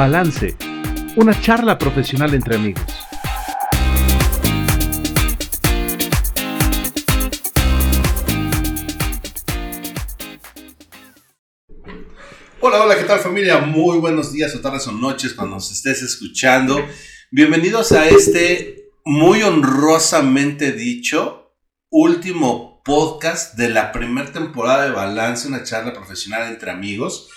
Balance, una charla profesional entre amigos. Hola, hola, ¿qué tal familia? Muy buenos días o tardes o noches cuando nos estés escuchando. Bienvenidos a este muy honrosamente dicho último podcast de la primera temporada de Balance, una charla profesional entre amigos.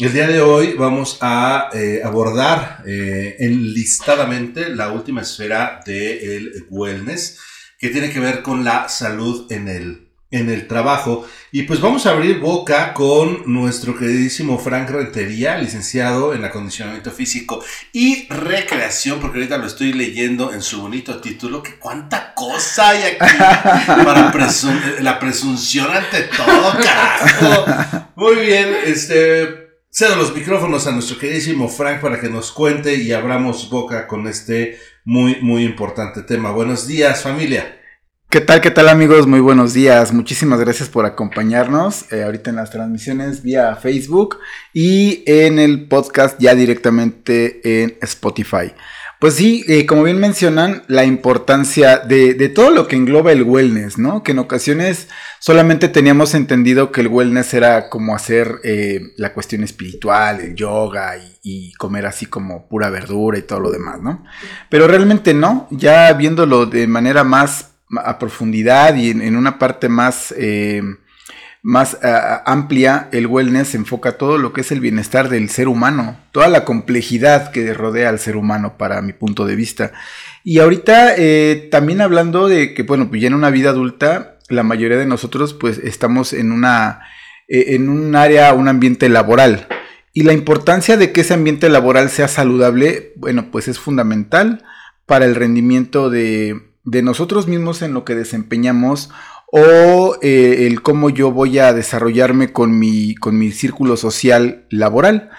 El día de hoy vamos a eh, abordar eh, enlistadamente la última esfera del wellness que tiene que ver con la salud en el, en el trabajo. Y pues vamos a abrir boca con nuestro queridísimo Frank Rentería, licenciado en acondicionamiento físico y recreación, porque ahorita lo estoy leyendo en su bonito título, que cuánta cosa hay aquí para la presunción ante todo, carajo. Muy bien, este cedo los micrófonos a nuestro queridísimo Frank para que nos cuente y abramos boca con este muy, muy importante tema. Buenos días, familia. ¿Qué tal, qué tal amigos? Muy buenos días. Muchísimas gracias por acompañarnos eh, ahorita en las transmisiones vía Facebook y en el podcast ya directamente en Spotify. Pues sí, eh, como bien mencionan, la importancia de, de, todo lo que engloba el wellness, ¿no? Que en ocasiones solamente teníamos entendido que el wellness era como hacer eh, la cuestión espiritual, el yoga y, comer así como pura verdura y todo lo demás, ¿no? Pero realmente no, ya viéndolo de manera más a profundidad y en, en una parte más... Eh, más eh, amplia, el wellness enfoca todo lo que es el bienestar del ser humano, toda la complejidad que rodea al ser humano para mi punto de vista. Y ahorita eh, también hablando de que, bueno, pues ya en una vida adulta, la mayoría de nosotros pues estamos en una, eh, en un área, un ambiente laboral. Y la importancia de que ese ambiente laboral sea saludable, bueno, pues es fundamental para el rendimiento de, de nosotros mismos en lo que desempeñamos o eh, el cómo yo voy a desarrollarme con mi, con mi círculo social laboral.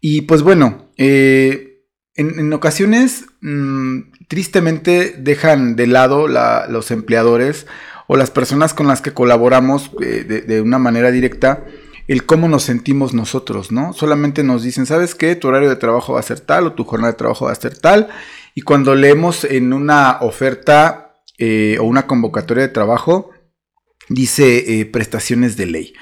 Y pues bueno, eh, en, ocasiones mm, tristemente dejan de lado los empleadores o las personas con las que colaboramos eh, de, de, una manera directa el cómo nos sentimos nosotros, ¿no? Solamente nos dicen, ¿sabes qué? Tu horario de trabajo va a ser tal o tu jornada de trabajo va a ser tal. Y cuando leemos en una oferta o una convocatoria de trabajo, dice eh, prestaciones de ley.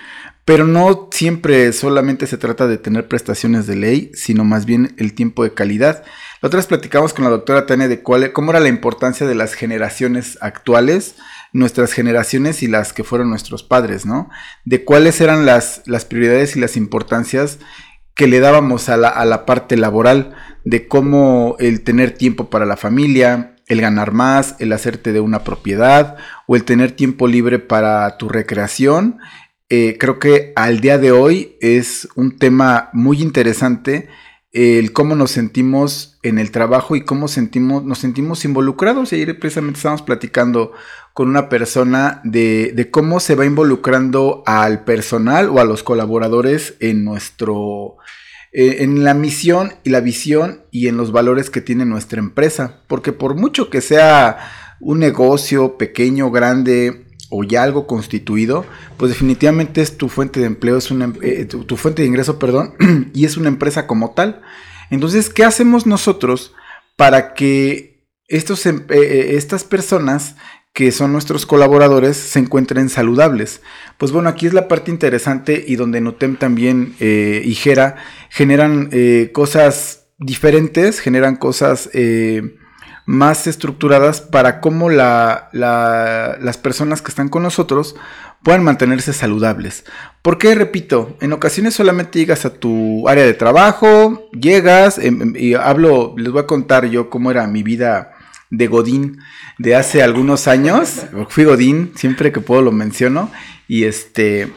Pero no siempre solamente se trata de tener prestaciones de ley, sino más bien el tiempo de calidad. La otra vez platicamos con la doctora Tania de cuál, cómo era la importancia de las generaciones actuales, nuestras generaciones y las que fueron nuestros padres, ¿no? De cuáles eran las, las prioridades y las importancias que le dábamos a la, a la parte laboral, de cómo el tener tiempo para la familia, el ganar más, el hacerte de una propiedad o el tener tiempo libre para tu recreación. Eh, creo que al día de hoy es un tema muy interesante el cómo nos sentimos en el trabajo y cómo sentimos, nos sentimos involucrados. Y ayer precisamente estábamos platicando con una persona de, de, cómo se va involucrando al personal o a los colaboradores en nuestro, eh, en la misión y la visión y en los valores que tiene nuestra empresa. Porque por mucho que sea un negocio pequeño, grande o ya algo constituido, pues definitivamente es tu fuente de empleo, es una, em, eh, tu, fuente de ingreso, perdón, y es una empresa como tal. Entonces, ¿qué hacemos nosotros para que estos, em, eh, estas personas que son nuestros colaboradores se encuentren saludables. Pues bueno, aquí es la parte interesante y donde Notem también eh, y Gera generan eh, cosas diferentes, generan cosas eh, más estructuradas para cómo la, las personas que están con nosotros puedan mantenerse saludables. Porque, repito, en ocasiones solamente llegas a tu área de trabajo, llegas, em, em, y hablo, les voy a contar yo cómo era mi vida de Godín de hace algunos años. Fui Godín, siempre que puedo lo menciono. Y este.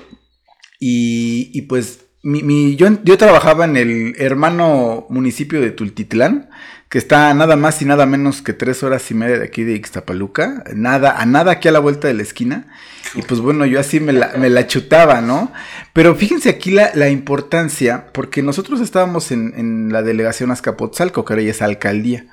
Y, y pues mi, yo, yo, trabajaba en el hermano municipio de Tultitlán, que está nada más y nada menos que tres horas y media de aquí de Ixtapaluca, nada, a nada aquí a la vuelta de la esquina. Y pues bueno, yo así me la, me la chutaba, ¿no? Pero fíjense aquí la, la importancia, porque nosotros estábamos en, en, la delegación Azcapotzalco, que ahora ya es alcaldía.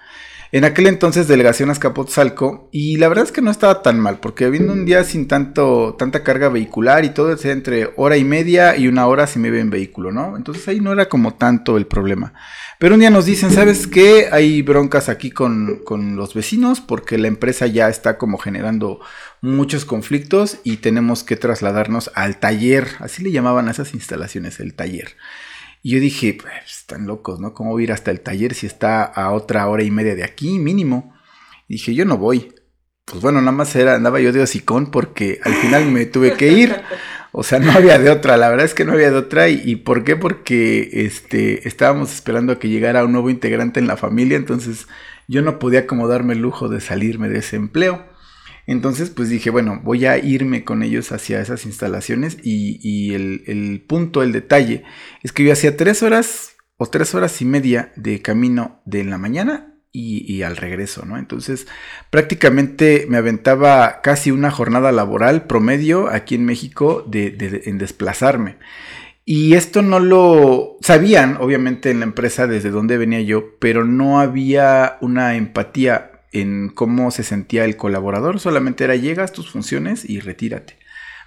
En aquel entonces delegación Azcapotzalco y la verdad es que no estaba tan mal porque habiendo un día sin tanto tanta carga vehicular y todo es entre hora y media y una hora si me ve en vehículo, ¿no? Entonces ahí no era como tanto el problema. Pero un día nos dicen, ¿sabes qué? Hay broncas aquí con, con los vecinos porque la empresa ya está como generando muchos conflictos y tenemos que trasladarnos al taller, así le llamaban a esas instalaciones, el taller. Y yo dije, pues están locos, ¿no? ¿Cómo voy a ir hasta el taller si está a otra hora y media de aquí, mínimo? Y dije, yo no voy. Pues bueno, nada más era, andaba yo de hocicón porque al final me tuve que ir. O sea, no había de otra, la verdad es que no había de otra. ¿Y, por qué? Porque este, estábamos esperando a que llegara un nuevo integrante en la familia, entonces yo no podía como darme el lujo de salirme de ese empleo. Entonces, pues dije, bueno, voy a irme con ellos hacia esas instalaciones y, el, punto, el detalle, es que yo hacía tres horas o tres horas y media de camino de la mañana y, al regreso, ¿no? Entonces, prácticamente me aventaba casi una jornada laboral promedio aquí en México de, en desplazarme. Y esto no lo sabían, obviamente, en la empresa desde donde venía yo, pero no había una empatía en cómo se sentía el colaborador, solamente era llegas tus funciones y retírate.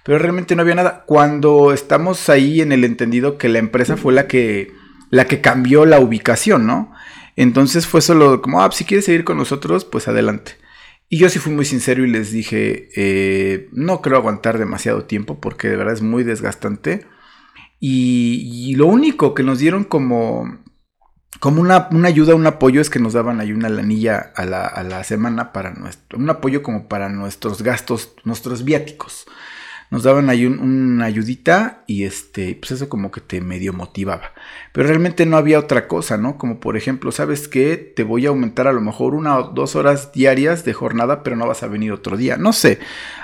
Pero realmente no había nada. Cuando estamos ahí en el entendido que la empresa fue la que, la que cambió la ubicación, ¿no? Entonces fue solo como, ah, si quieres seguir con nosotros, pues adelante. Y yo sí fui muy sincero y les dije, eh, no creo aguantar demasiado tiempo porque de verdad es muy desgastante. y, lo único que nos dieron como, como una, ayuda, un apoyo es que nos daban ahí una lanilla a la, a la semana para nuestro, un apoyo como para nuestros gastos, nuestros viáticos. Nos daban ahí una ayudita y este, pues eso como que te medio motivaba. Pero realmente no había otra cosa, ¿no? Como por ejemplo, ¿sabes qué? Te voy a aumentar a lo mejor una o dos horas diarias de jornada, pero no vas a venir otro día. No sé,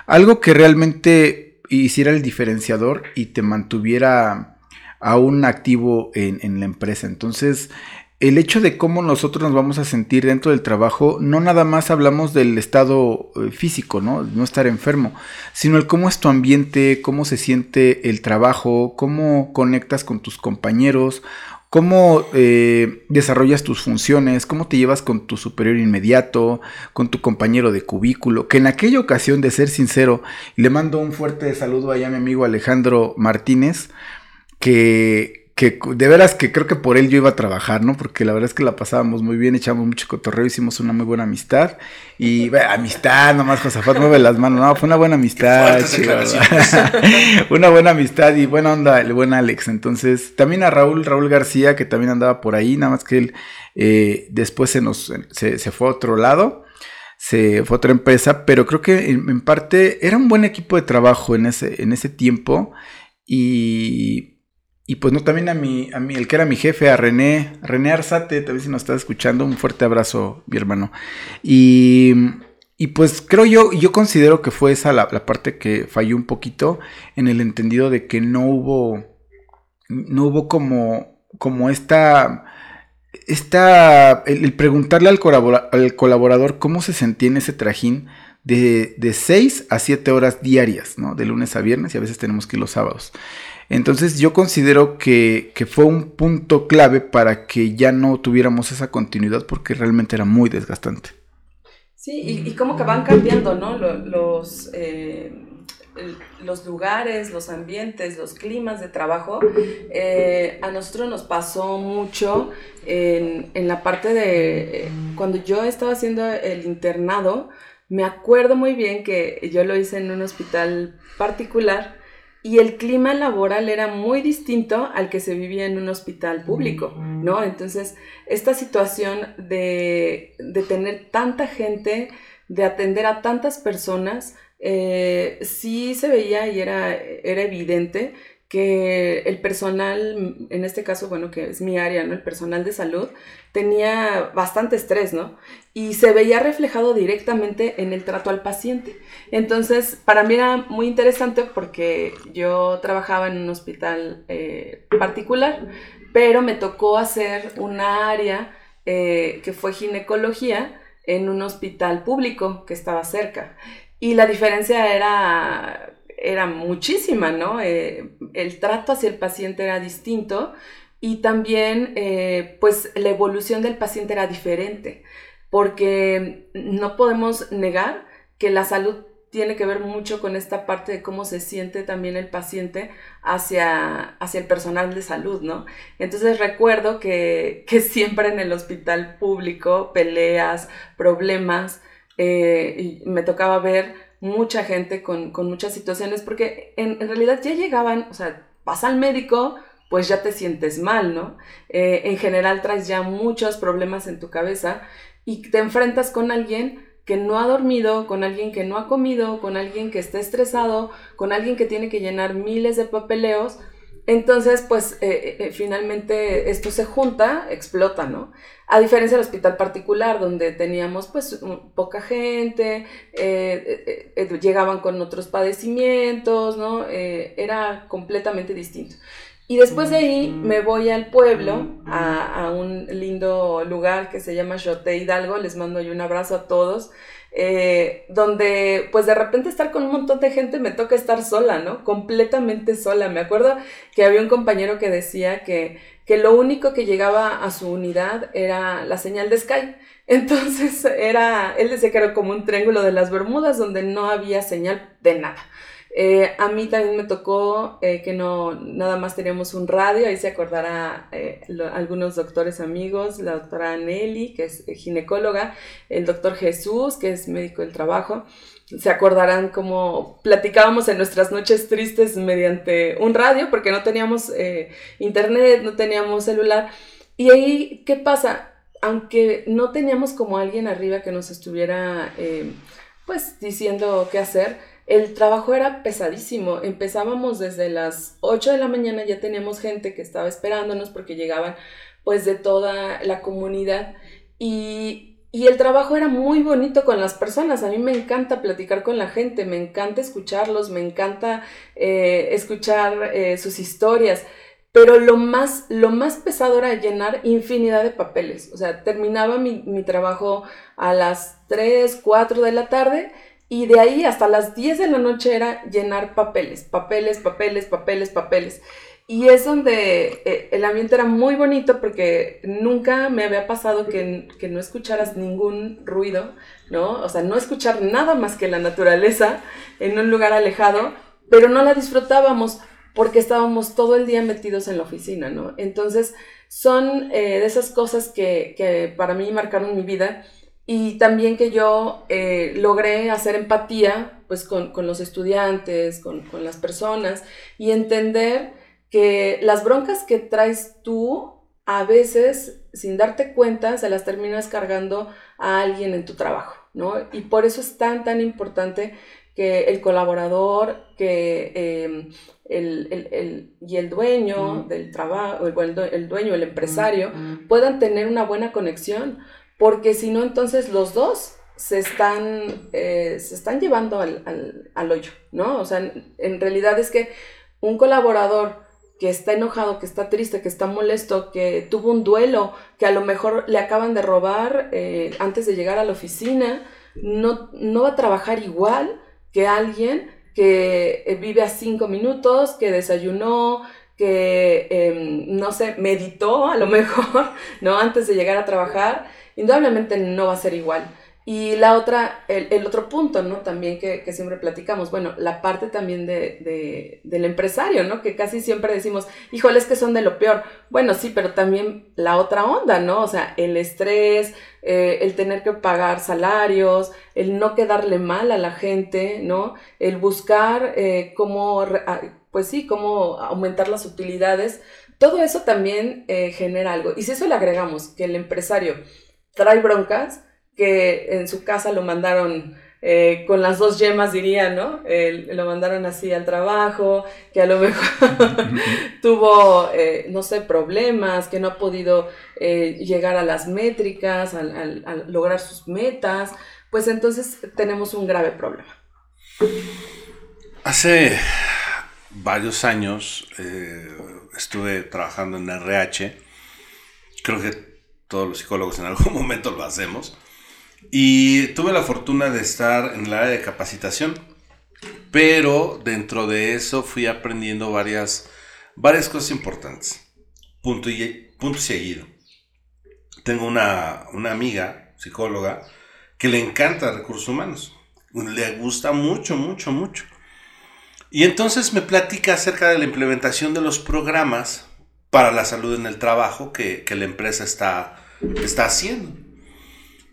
algo que realmente hiciera el diferenciador y te mantuviera aún activo en, en la empresa. Entonces, el hecho de cómo nosotros nos vamos a sentir dentro del trabajo, no nada más hablamos del estado eh, físico, ¿no? No estar enfermo, sino el cómo es tu ambiente, cómo se siente el trabajo, cómo conectas con tus compañeros, cómo eh, desarrollas tus funciones, cómo te llevas con tu superior inmediato, con tu compañero de cubículo, que en aquella ocasión, de ser sincero, le mando un fuerte saludo allá a mi amigo Alejandro Martínez, que que de veras que creo que por él yo iba a trabajar, ¿no? Porque la verdad es que la pasábamos muy bien, echamos mucho cotorreo, hicimos una muy buena amistad. Y amistad, nomás Josafat mueve las manos, no, fue una buena amistad. una buena amistad y buena onda, el buen Alex. Entonces, también a Raúl, Raúl García, que también andaba por ahí, nada más que él eh, después se nos se, fue a otro lado se fue a otra empresa, pero creo que en, en, parte era un buen equipo de trabajo en ese, en ese tiempo y y pues no, también a mi, a mí, el que era mi jefe, a René, René Arzate, también si nos está escuchando, un fuerte abrazo, mi hermano. Y, y pues creo yo, yo considero que fue esa la, parte que falló un poquito en el entendido de que no hubo, no hubo como, como esta, esta, el, preguntarle al, al colaborador cómo se sentía en ese trajín de, de 6 a 7 horas diarias, ¿no? De lunes a viernes y a veces tenemos que ir los sábados. Entonces yo considero que, fue un punto clave para que ya no tuviéramos esa continuidad porque realmente era muy desgastante. Sí, y, como que van cambiando, ¿no? Los, eh, los lugares, los ambientes, los climas de trabajo. Eh, a nosotros nos pasó mucho en, en la parte de, cuando yo estaba haciendo el internado, me acuerdo muy bien que yo lo hice en un hospital particular y el clima laboral era muy distinto al que se vivía en un hospital público, ¿no? Entonces, esta situación de, tener tanta gente, de atender a tantas personas, eh, sí se veía y era, era evidente que el personal, en este caso, bueno, que es mi área, ¿no? El personal de salud, tenía bastante estrés, ¿no? Y se veía reflejado directamente en el trato al paciente. Entonces, para mí era muy interesante porque yo trabajaba en un hospital eh, particular, pero me tocó hacer una área eh, que fue ginecología en un hospital público que estaba cerca. Y la diferencia era era muchísima, ¿no? Eh, el trato hacia el paciente era distinto y también, eh, pues, la evolución del paciente era diferente porque no podemos negar que la salud tiene que ver mucho con esta parte de cómo se siente también el paciente hacia, hacia el personal de salud, ¿no? Entonces recuerdo que, que siempre en el hospital público, peleas, problemas, eh, y me tocaba ver mucha gente con, con muchas situaciones, porque en, en, realidad ya llegaban, o sea, vas al médico, pues ya te sientes mal, ¿no? Eh, en general traes ya muchos problemas en tu cabeza y te enfrentas con alguien que no ha dormido, con alguien que no ha comido, con alguien que está estresado, con alguien que tiene que llenar miles de papeleos. Entonces, pues eh, eh, finalmente esto se junta, explota, ¿no? A diferencia del hospital particular, donde teníamos pues poca gente, eh, llegaban con otros padecimientos, ¿no? era completamente distinto. Y después de ahí me voy al pueblo, a, a un lindo lugar que se llama Chote Hidalgo, les mando yo un abrazo a todos, eh, donde pues de repente estar con un montón de gente me toca estar sola, ¿no? Completamente sola. Me acuerdo que había un compañero que decía que, que lo único que llegaba a su unidad era la señal de Sky. Entonces era, él decía que era como un triángulo de las Bermudas donde no había señal de nada. Eh, a mí también me tocó eh, que no, nada más teníamos un radio, ahí se acordará eh, algunos doctores amigos, la doctora Nelly, que es ginecóloga, el doctor Jesús, que es médico del trabajo, se acordarán cómo platicábamos en nuestras noches tristes mediante un radio, porque no teníamos internet, no teníamos celular. Y ahí, ¿qué pasa? Aunque no teníamos como alguien arriba que nos estuviera, pues, diciendo qué hacer, el trabajo era pesadísimo. Empezábamos desde las 8 de la mañana, ya teníamos gente que estaba esperándonos porque llegaban pues de toda la comunidad y, el trabajo era muy bonito con las personas. A mí me encanta platicar con la gente, me encanta escucharlos, me encanta eh, escuchar eh, sus historias. Pero lo más, lo más pesado era llenar infinidad de papeles. O sea, terminaba mi, mi trabajo a las 3, 4 de la tarde y de ahí hasta las 10 de la noche era llenar papeles, papeles, papeles, papeles, papeles. Y es donde eh, el ambiente era muy bonito porque nunca me había pasado que, que, no escucharas ningún ruido, ¿no? O sea, no escuchar nada más que la naturaleza en un lugar alejado, pero no la disfrutábamos porque estábamos todo el día metidos en la oficina, ¿no? Entonces, son eh, de esas cosas que, que para mí marcaron mi vida y también que yo eh, logré hacer empatía pues con, con los estudiantes, con, con, las personas y entender que las broncas que traes tú a veces sin darte cuenta se las terminas cargando a alguien en tu trabajo, ¿no? Y por eso es tan, tan importante que el colaborador, que em, el, el, el, y el dueño del trabajo, el, el, dueño, el empresario, puedan tener una buena conexión, porque si no, entonces los dos se están, eh, se están llevando al, al, hoyo, ¿no? O sea, en, realidad es que un colaborador que está enojado, que está triste, que está molesto, que tuvo un duelo, que a lo mejor le acaban de robar eh, antes de llegar a la oficina, no, no va a trabajar igual que alguien que eh, vive a cinco minutos, que desayunó, que, em, no sé, meditó a lo mejor, ¿no? Antes de llegar a trabajar indudablemente no va a ser igual. Y la otra, el, otro punto, ¿no? También que, siempre platicamos, bueno, la parte también de, del empresario, ¿no? Que casi siempre decimos, híjole, es que son de lo peor. Bueno, sí, pero también la otra onda, ¿no? O sea, el estrés, eh, el tener que pagar salarios, el no quedarle mal a la gente, ¿no? El buscar eh, cómo, ah, pues sí, cómo aumentar las utilidades. Todo eso también eh, genera algo. Y si eso le agregamos, que el empresario trae broncas, que en su casa lo mandaron eh, con las dos yemas, diría, ¿no? lo mandaron así al trabajo, que a lo mejor tuvo, eh, no sé, problemas, que no ha podido eh, llegar a las métricas, a, lograr sus metas, pues entonces tenemos un grave problema. Hace varios años estuve trabajando en RH, creo que todos los psicólogos en algún momento lo hacemos. Y tuve la fortuna de estar en el área de capacitación, pero dentro de eso fui aprendiendo varias, varias cosas importantes. Punto y, punto seguido. Tengo una, una amiga psicóloga, que le encanta recursos humanos. Le gusta mucho, mucho, mucho. Y entonces me platica acerca de la implementación de los programas para la salud en el trabajo que, la empresa está, está haciendo.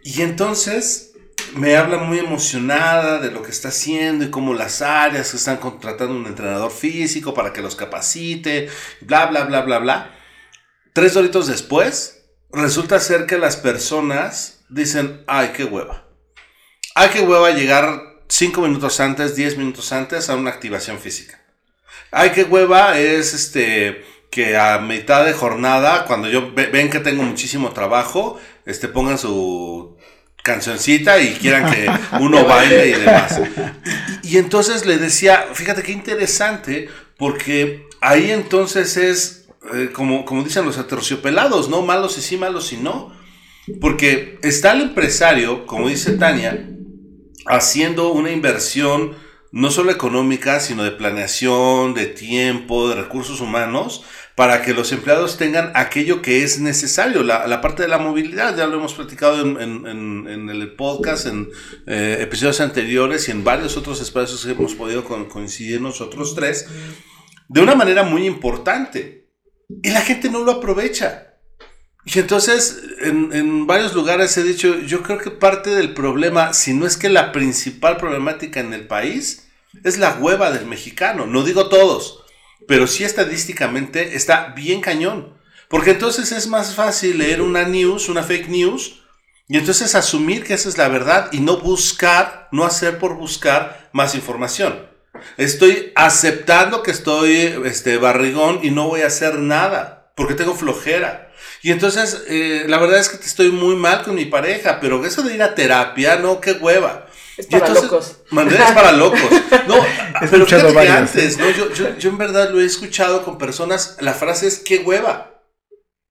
Y entonces me habla muy emocionada de lo que está haciendo y cómo las áreas que están contratando un entrenador físico para que los capacite, bla, bla, bla, bla, bla. Tres doritos después, resulta ser que las personas dicen, ay, qué hueva. Ay, qué hueva llegar cinco minutos antes, diez minutos antes a una activación física. Ay, qué hueva es este que a mitad de jornada, cuando yo ven que tengo muchísimo trabajo, este pongan su cancioncita y quieran que uno baile y demás. Y, entonces le decía, fíjate qué interesante, porque ahí entonces es, eh, como, como dicen los aterciopelados, ¿no? Malos y sí, malos y no. Porque está el empresario, como dice Tania, haciendo una inversión no solo económica, sino de planeación, de tiempo, de recursos humanos, para que los empleados tengan aquello que es necesario, la, parte de la movilidad, ya lo hemos platicado en, el podcast, en eh, episodios anteriores y en varios otros espacios que hemos podido coincidir nosotros tres, de una manera muy importante. Y la gente no lo aprovecha. Y entonces, en, en, varios lugares he dicho, yo creo que parte del problema, si no es que la principal problemática en el país, es la hueva del mexicano. No digo todos, pero sí estadísticamente está bien cañón. Porque entonces es más fácil leer una news, una fake news, y entonces asumir que esa es la verdad y no buscar, no hacer por buscar más información. Estoy aceptando que estoy este, barrigón y no voy a hacer nada, porque tengo flojera. Y entonces, eh, la verdad es que estoy muy mal con mi pareja, pero eso de ir a terapia, no, qué hueva. Es para locos. es para locos. No, pero fíjate que antes, ¿no? Yo, yo, yo, en verdad lo he escuchado con personas, la frase es qué hueva.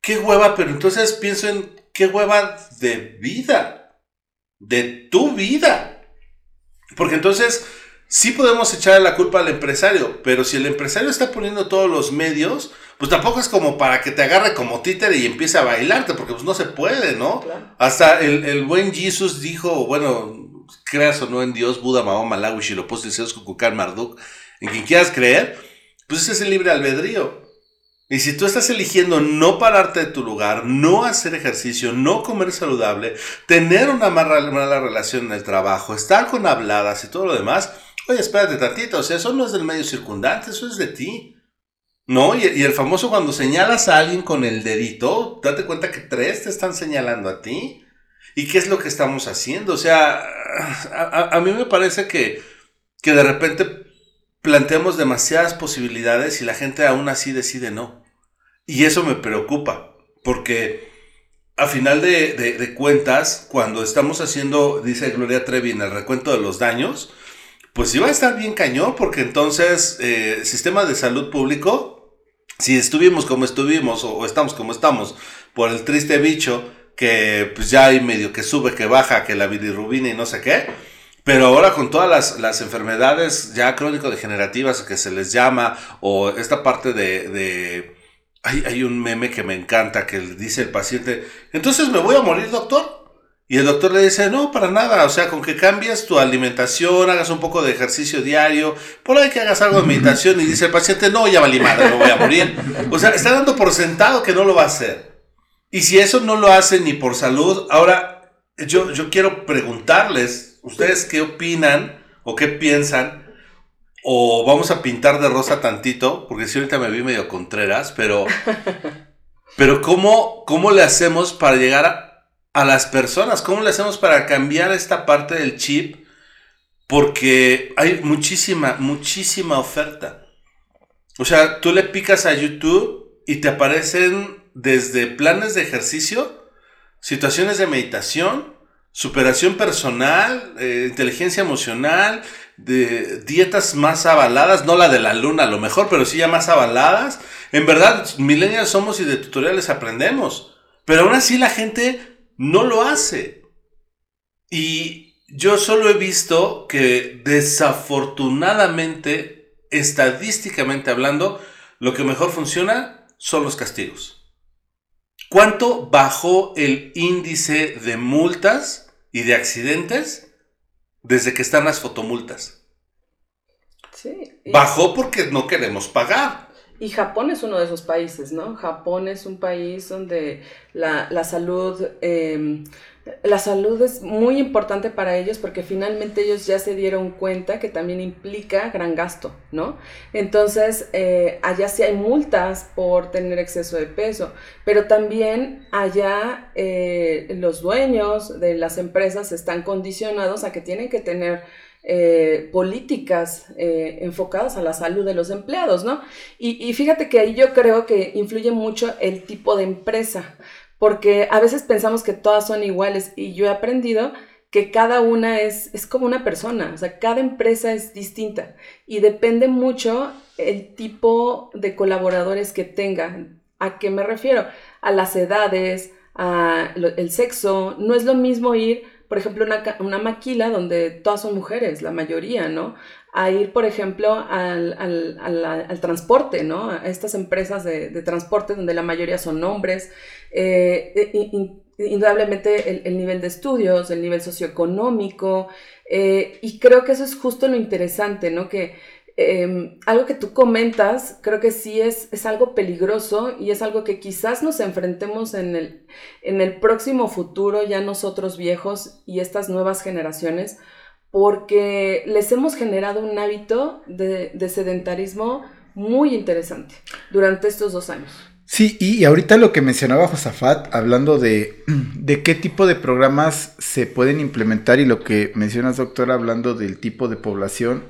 Qué hueva, pero entonces pienso en qué hueva de vida. De tu vida. Porque entonces sí podemos echarle la culpa al empresario, pero si el empresario está poniendo todos los medios, pues tampoco es como para que te agarre como títere y empiece a bailarte, porque pues no se puede, ¿no? Hasta el, el buen Jesus dijo, bueno, creas o no en Dios, Buda, Mahoma, Malawi, Shilopost, Zeus, Kukulkan, Marduk, en quien quieras creer, pues ese es el libre albedrío. Y si tú estás eligiendo no pararte de tu lugar, no hacer ejercicio, no comer saludable, tener una mala, mala relación en el trabajo, estar con habladas y todo lo demás, oye, espérate tantito, o sea, eso no es del medio circundante, eso es de ti. ¿No? Y, y, el famoso cuando señalas a alguien con el dedito, date cuenta que tres te están señalando a ti. ¿Y qué es lo que estamos haciendo? O sea, a, mí me parece que, que de repente planteamos demasiadas posibilidades y la gente aún así decide no. Y eso me preocupa, porque a final de, cuentas, cuando estamos haciendo, dice Gloria Trevi, en el recuento de los daños, pues iba a estar bien cañón, porque entonces, eh, sistema de salud público, si estuvimos como estuvimos o estamos como estamos por el triste bicho, que pues ya hay medio que sube, que baja, que la bilirrubina y no sé qué. Pero ahora con todas las, las enfermedades ya crónico-degenerativas que se les llama, o esta parte de... de hay, hay, un meme que me encanta que dice el paciente, entonces me voy a morir, doctor. Y el doctor le dice, no, para nada, o sea, con que cambies tu alimentación, hagas un poco de ejercicio diario, por ahí que hagas algo de meditación y dice el paciente, no, ya valí madre, me voy a morir. O sea, está dando por sentado que no lo va a hacer. Y si eso no lo hacen ni por salud, ahora yo, yo quiero preguntarles, ¿ustedes qué opinan o qué piensan? O vamos a pintar de rosa tantito, porque si ahorita me vi medio contreras, pero, pero ¿cómo, ¿cómo le hacemos para llegar a, a las personas? ¿Cómo le hacemos para cambiar esta parte del chip? Porque hay muchísima, muchísima oferta. O sea, tú le picas a YouTube y te aparecen desde planes de ejercicio, situaciones de meditación, superación personal, eh, inteligencia emocional, de dietas más avaladas, no la de la luna a lo mejor, pero sí ya más avaladas. En verdad, millennials somos y de tutoriales aprendemos, pero aún así la gente no lo hace. Y yo solo he visto que desafortunadamente, estadísticamente hablando, lo que mejor funciona son los castigos. ¿Cuánto bajó el índice de multas y de accidentes desde que están las fotomultas? Sí. Bajó porque no queremos pagar. Y Japón es uno de esos países, ¿no? Japón es un país donde la, la salud, eh, la salud es muy importante para ellos porque finalmente ellos ya se dieron cuenta que también implica gran gasto, ¿no? Entonces, eh, allá sí hay multas por tener exceso de peso, pero también allá eh, los dueños de las empresas están condicionados a que tienen que tener eh, políticas enfocadas a la salud de los empleados, ¿no? Y, y, fíjate que ahí yo creo que influye mucho el tipo de empresa, porque a veces pensamos que todas son iguales y yo he aprendido que cada una es, es como una persona, o sea, cada empresa es distinta y depende mucho el tipo de colaboradores que tengan. ¿A qué me refiero? A las edades, a el sexo. No es lo mismo ir por ejemplo, una, una, maquila donde todas son mujeres, la mayoría, ¿no? A ir, por ejemplo, al, al, al, transporte, ¿no? A estas empresas de, de, transporte donde la mayoría son hombres. Eh, in, indudablemente el, el, nivel de estudios, el nivel socioeconómico, eh, y creo que eso es justo lo interesante, ¿no? Que eh, algo que tú comentas, creo que sí es, es, algo peligroso y es algo que quizás nos enfrentemos en el, en el próximo futuro, ya nosotros viejos y estas nuevas generaciones, porque les hemos generado un hábito de, de sedentarismo muy interesante durante estos dos años. Sí, y ahorita lo que mencionaba Josafat, hablando de, de, qué tipo de programas se pueden implementar y lo que mencionas, doctora, hablando del tipo de población,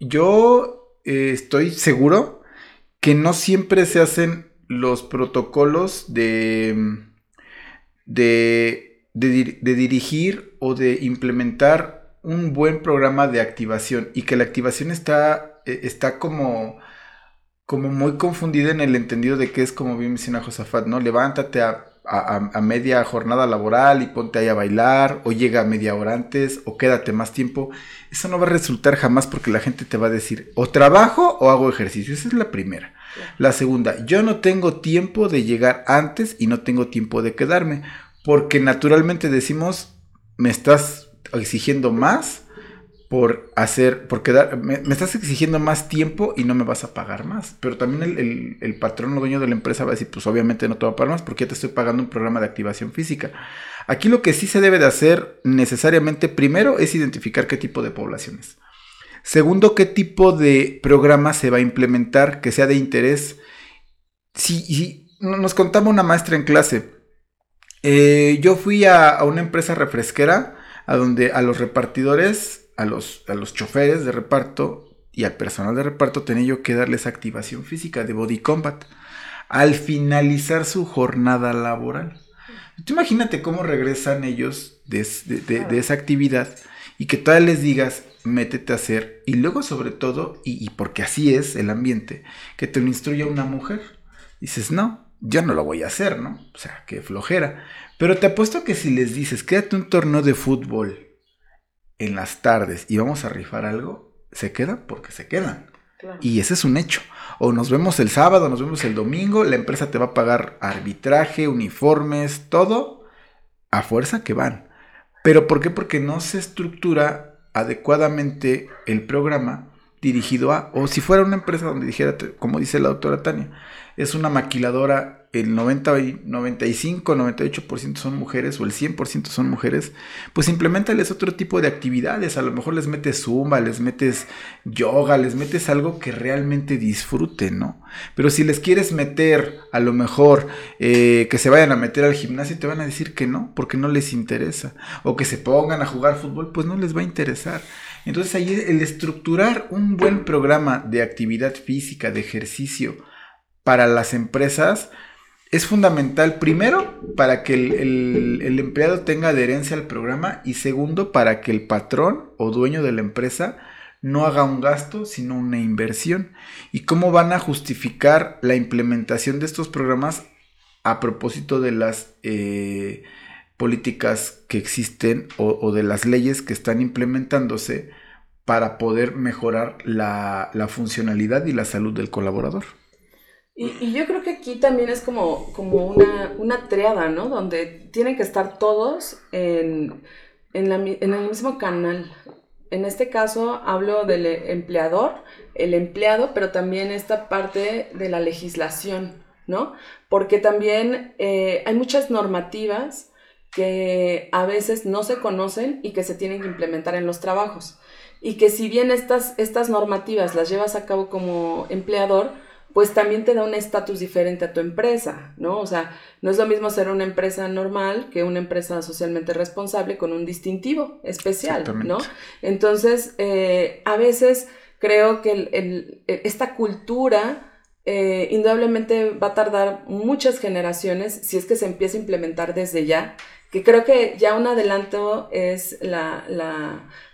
yo eh, estoy seguro que no siempre se hacen los protocolos de, de, de, dirigir o de implementar un buen programa de activación y que la activación está, eh, está como, como muy confundida en el entendido de que es como bien menciona Josafat, ¿no? Levántate a a, a, media jornada laboral y ponte ahí a bailar, o llega media hora antes, o quédate más tiempo. Eso no va a resultar jamás porque la gente te va a decir, o trabajo o hago ejercicio. Esa es la primera. La segunda, yo no tengo tiempo de llegar antes y no tengo tiempo de quedarme, porque naturalmente decimos, me estás exigiendo más por hacer, por quedar, me, estás exigiendo más tiempo y no me vas a pagar más. Pero también el, el, patrón o dueño de la empresa va a decir, pues obviamente no te va a pagar más porque ya te estoy pagando un programa de activación física. Aquí lo que sí se debe de hacer necesariamente, primero, es identificar qué tipo de poblaciones. Segundo, qué tipo de programa se va a implementar que sea de interés. Si, si nos contaba una maestra en clase, eh, yo fui a una empresa refresquera a donde a los repartidores a los, a los choferes de reparto y al personal de reparto tenía yo que darles activación física de body combat al finalizar su jornada laboral. Tú imagínate cómo regresan ellos de, de, de, de, esa actividad y que todavía les digas, métete a hacer, y luego sobre todo, y, y porque así es el ambiente, que te lo instruya una mujer. Dices, no, yo no lo voy a hacer, ¿no? O sea, qué flojera. Pero te apuesto que si les dices, quédate un torneo de fútbol en las tardes y vamos a rifar algo, se quedan porque se quedan. Claro. Y ese es un hecho. O nos vemos el sábado, nos vemos el domingo, la empresa te va a pagar arbitraje, uniformes, todo, a fuerza que van. ¿Pero por qué? Porque no se estructura adecuadamente el programa dirigido a, o si fuera una empresa donde dijera, como dice la doctora Tania, es una maquiladora el 90, 95, 98% son mujeres o el 100% son mujeres, pues implementales otro tipo de actividades. A lo mejor les metes zumba, les metes yoga, les metes algo que realmente disfruten, ¿no? Pero si les quieres meter, a lo mejor eh, que se vayan a meter al gimnasio, te van a decir que no, porque no les interesa. O que se pongan a jugar fútbol, pues no les va a interesar. Entonces ahí el estructurar un buen programa de actividad física, de ejercicio para las empresas, es fundamental, primero, para que el, empleado tenga adherencia al programa y segundo, para que el patrón o dueño de la empresa no haga un gasto, sino una inversión. ¿Y cómo van a justificar la implementación de estos programas a propósito de las eh, políticas que existen o, de las leyes que están implementándose para poder mejorar la, la funcionalidad y la salud del colaborador? Y, yo creo que aquí también es como, como una, una triada, ¿no? Donde tienen que estar todos en, en, en el mismo canal. En este caso hablo del empleador, el empleado, pero también esta parte de la legislación, ¿no? Porque también eh, hay muchas normativas que a veces no se conocen y que se tienen que implementar en los trabajos. Y que si bien estas, estas normativas las llevas a cabo como empleador, pues también te da un estatus diferente a tu empresa, ¿no? O sea, no es lo mismo ser una empresa normal que una empresa socialmente responsable con un distintivo especial, ¿no? Entonces, eh, a veces creo que esta cultura eh, indudablemente va a tardar muchas generaciones si es que se empieza a implementar desde ya que creo que ya un adelanto es la,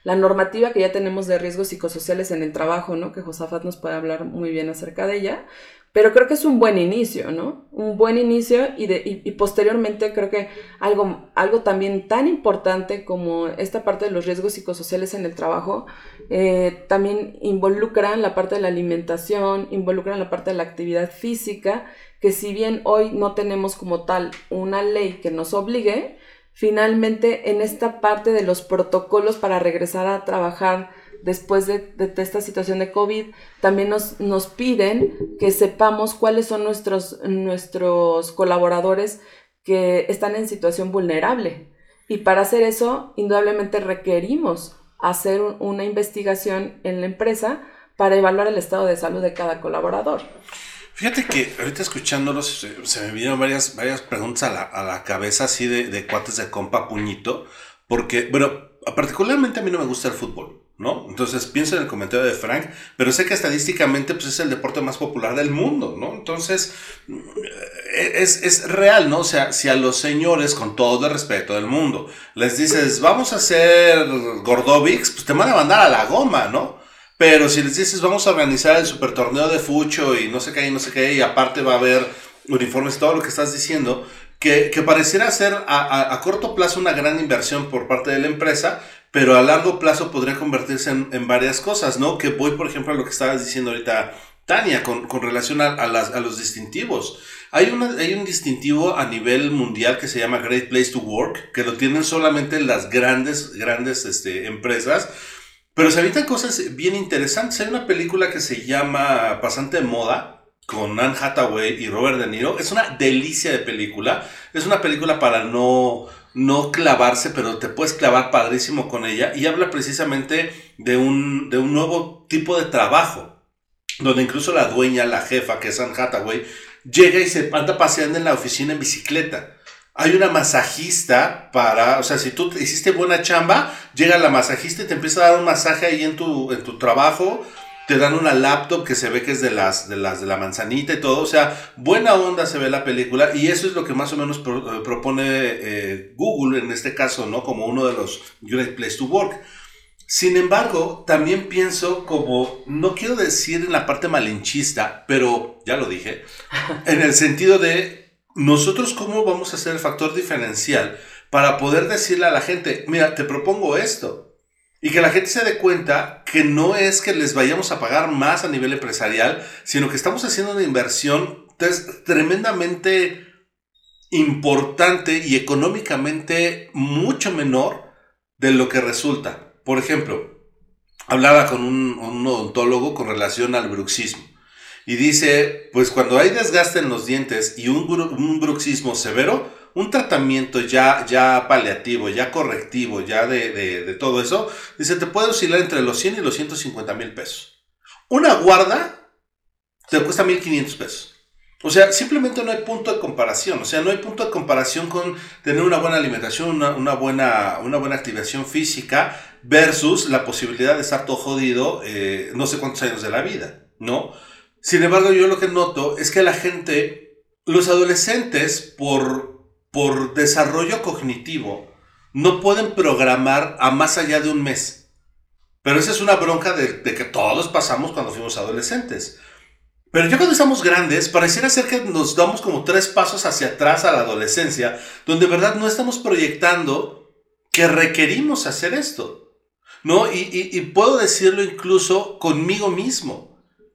normativa que ya tenemos de riesgos psicosociales en el trabajo, ¿no? Que Josafat nos puede hablar muy bien acerca de ella. Pero creo que es un buen inicio, ¿no? Un buen inicio y, de, y, posteriormente creo que algo, algo también tan importante como esta parte de los riesgos psicosociales en el trabajo, eh, también involucran la parte de la alimentación, involucran la parte de la actividad física, que si bien hoy no tenemos como tal una ley que nos obligue, finalmente en esta parte de los protocolos para regresar a trabajar después de, esta situación de COVID, también nos, nos, piden que sepamos cuáles son nuestros, nuestros colaboradores que están en situación vulnerable. Y para hacer eso, indudablemente requerimos hacer una investigación en la empresa para evaluar el estado de salud de cada colaborador. Fíjate que ahorita escuchándolos se, me vinieron varias, varias preguntas a la, a la cabeza así de, de, cuates de compa puñito, porque, bueno, particularmente a mí no me gusta el fútbol, ¿no? Entonces pienso en el comentario de Frank, pero sé que estadísticamente pues, es el deporte más popular del mundo, ¿no? Entonces, eh, es, es real, ¿no? O sea, si a los señores, con todo el respeto del mundo, les dices, vamos a hacer Gordovics, pues te van a mandar a la goma, ¿no? Pero si les dices, vamos a organizar el super torneo de Fucho y no sé qué y no sé qué, y aparte va a haber uniformes, todo lo que estás diciendo, que, que pareciera ser a, a, corto plazo una gran inversión por parte de la empresa, pero a largo plazo podría convertirse en, en varias cosas, ¿no? Que voy, por ejemplo, a lo que estabas diciendo ahorita, Tania, con, con relación a, a, las, a, los distintivos. Hay, una, hay un distintivo a nivel mundial que se llama Great Place to Work, que lo tienen solamente las grandes, grandes este, empresas pero se evitan cosas bien interesantes. Hay una película que se llama Pasante de Moda con Anne Hathaway y Robert De Niro. Es una delicia de película. Es una película para no, no clavarse, pero te puedes clavar padrísimo con ella. Y habla precisamente de un, de un nuevo tipo de trabajo. Donde incluso la dueña, la jefa, que es Anne Hathaway, llega y se anda paseando en la oficina en bicicleta hay una masajista para, o sea, si tú hiciste buena chamba, llega la masajista y te empieza a dar un masaje ahí en tu, en tu trabajo, te dan una laptop que se ve que es de las, de las de la manzanita y todo, o sea, buena onda se ve la película y eso es lo que más o menos eh, propone eh, Google en este caso, ¿no? Como uno de los Great Place to Work. Sin embargo, también pienso como, no quiero decir en la parte malinchista, pero ya lo dije, en el sentido de nosotros cómo vamos a hacer el factor diferencial para poder decirle a la gente, mira, te propongo esto. Y que la gente se dé cuenta que no es que les vayamos a pagar más a nivel empresarial, sino que estamos haciendo una inversión tremendamente importante y económicamente mucho menor de lo que resulta. Por ejemplo, hablaba con un, un odontólogo con relación al bruxismo. Y dice, pues cuando hay desgaste en los dientes y un, un bruxismo severo, un tratamiento ya, ya paliativo, ya correctivo, ya de, de, todo eso, dice, te puede oscilar entre los 100 y los 150 mil pesos. Una guarda te cuesta 1.500 pesos. O sea, simplemente no hay punto de comparación. O sea, no hay punto de comparación con tener una buena alimentación, una, una buena, una buena activación física versus la posibilidad de estar todo jodido eh, no sé cuántos años de la vida, ¿no? Sin embargo, yo lo que noto es que la gente, los adolescentes, por, por desarrollo cognitivo, no pueden programar a más allá de un mes. Pero esa es una bronca de, que todos pasamos cuando fuimos adolescentes. Pero ya cuando estamos grandes, pareciera ser que nos damos como tres pasos hacia atrás a la adolescencia, donde de verdad no estamos proyectando que requerimos hacer esto. ¿No? Y, y puedo decirlo incluso conmigo mismo.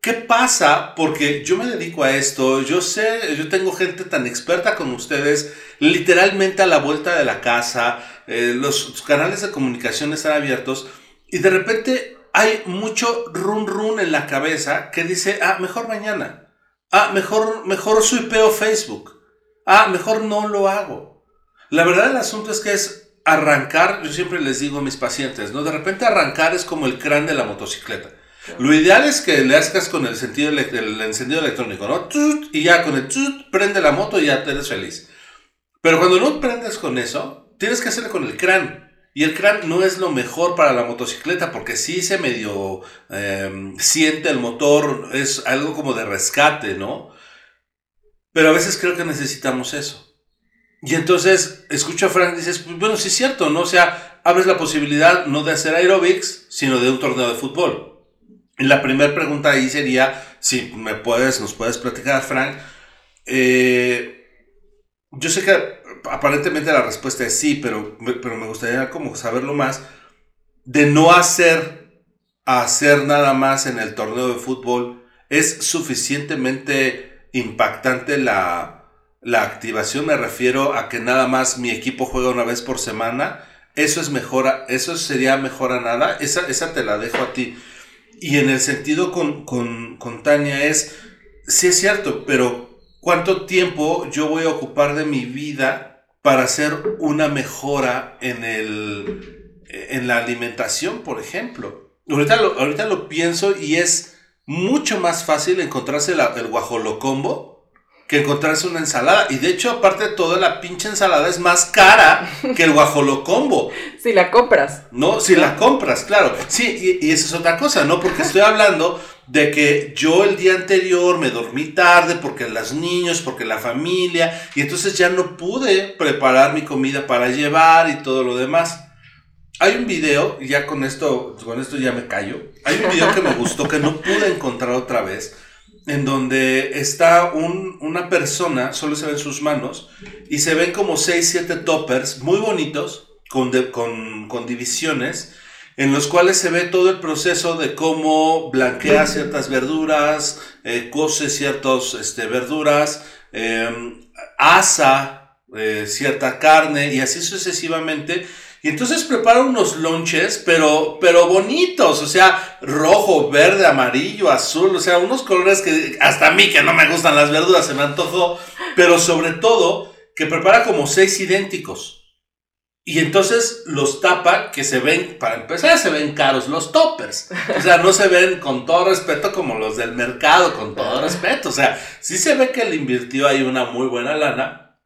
¿Qué pasa? Porque yo me dedico a esto, yo sé, yo tengo gente tan experta como ustedes, literalmente a la vuelta de la casa, eh, los canales de comunicación están abiertos y de repente hay mucho run run en la cabeza que dice, ah, mejor mañana, ah, mejor, mejor suipeo Facebook, ah, mejor no lo hago. La verdad del asunto es que es arrancar, yo siempre les digo a mis pacientes, ¿no? De repente arrancar es como el crán de la motocicleta. Lo ideal es que le hagas con el, sentido el encendido electrónico, ¿no? Y ya con el prende la moto y ya eres feliz. Pero cuando no prendes con eso, tienes que hacerlo con el crán. Y el crán no es lo mejor para la motocicleta porque sí se medio em, siente el motor, es algo como de rescate, ¿no? Pero a veces creo que necesitamos eso. Y entonces escucho a Frank y dices, pues, bueno, sí es cierto, ¿no? O sea, abres la posibilidad no de hacer aerobics, sino de un torneo de fútbol. La primera pregunta ahí sería, si me puedes, nos puedes platicar, Frank. Eh, yo sé que aparentemente la respuesta es sí, pero, pero me gustaría como saberlo más. De no hacer, hacer nada más en el torneo de fútbol, ¿es suficientemente impactante la, la activación? Me refiero a que nada más mi equipo juega una vez por semana. Eso es mejora, eso sería mejor a nada. Esa, esa te la dejo a ti. Y en el sentido con, con, Tania es, sí es cierto, pero ¿cuánto tiempo yo voy a ocupar de mi vida para hacer una mejora en, el, en la alimentación, por ejemplo? Ahorita lo, ahorita lo pienso y es mucho más fácil encontrarse el guajolocombo que encontrarse una ensalada. Y de hecho, aparte de todo, la pinche ensalada es más cara que el guajolocombo. Si la compras. No, si la compras, claro. Sí, y, y esa es otra cosa, ¿no? Porque estoy hablando de que yo el día anterior me dormí tarde porque los niños, porque la familia, y entonces ya no pude preparar mi comida para llevar y todo lo demás. Hay un video, y ya con esto, con esto ya me callo. Hay un video que me gustó que no pude encontrar otra vez en donde está una persona, solo se ven sus manos, y se ven como 6, 7 toppers muy bonitos, con, con, divisiones, en los cuales se ve todo el proceso de cómo blanquea ciertas verduras, eh, cose ciertas este, verduras, em, asa eh, cierta carne y así sucesivamente y entonces prepara unos lonches, pero, pero bonitos, o sea, rojo, verde, amarillo, azul, o sea, unos colores que hasta a mí que no me gustan las verduras se me antojó, pero sobre todo que prepara como seis idénticos. Y entonces los tapa, que se ven, para empezar, se ven caros los toppers. O sea, no se ven con todo respeto como los del mercado, con todo respeto. O sea, sí se ve que le invirtió ahí una muy buena lana.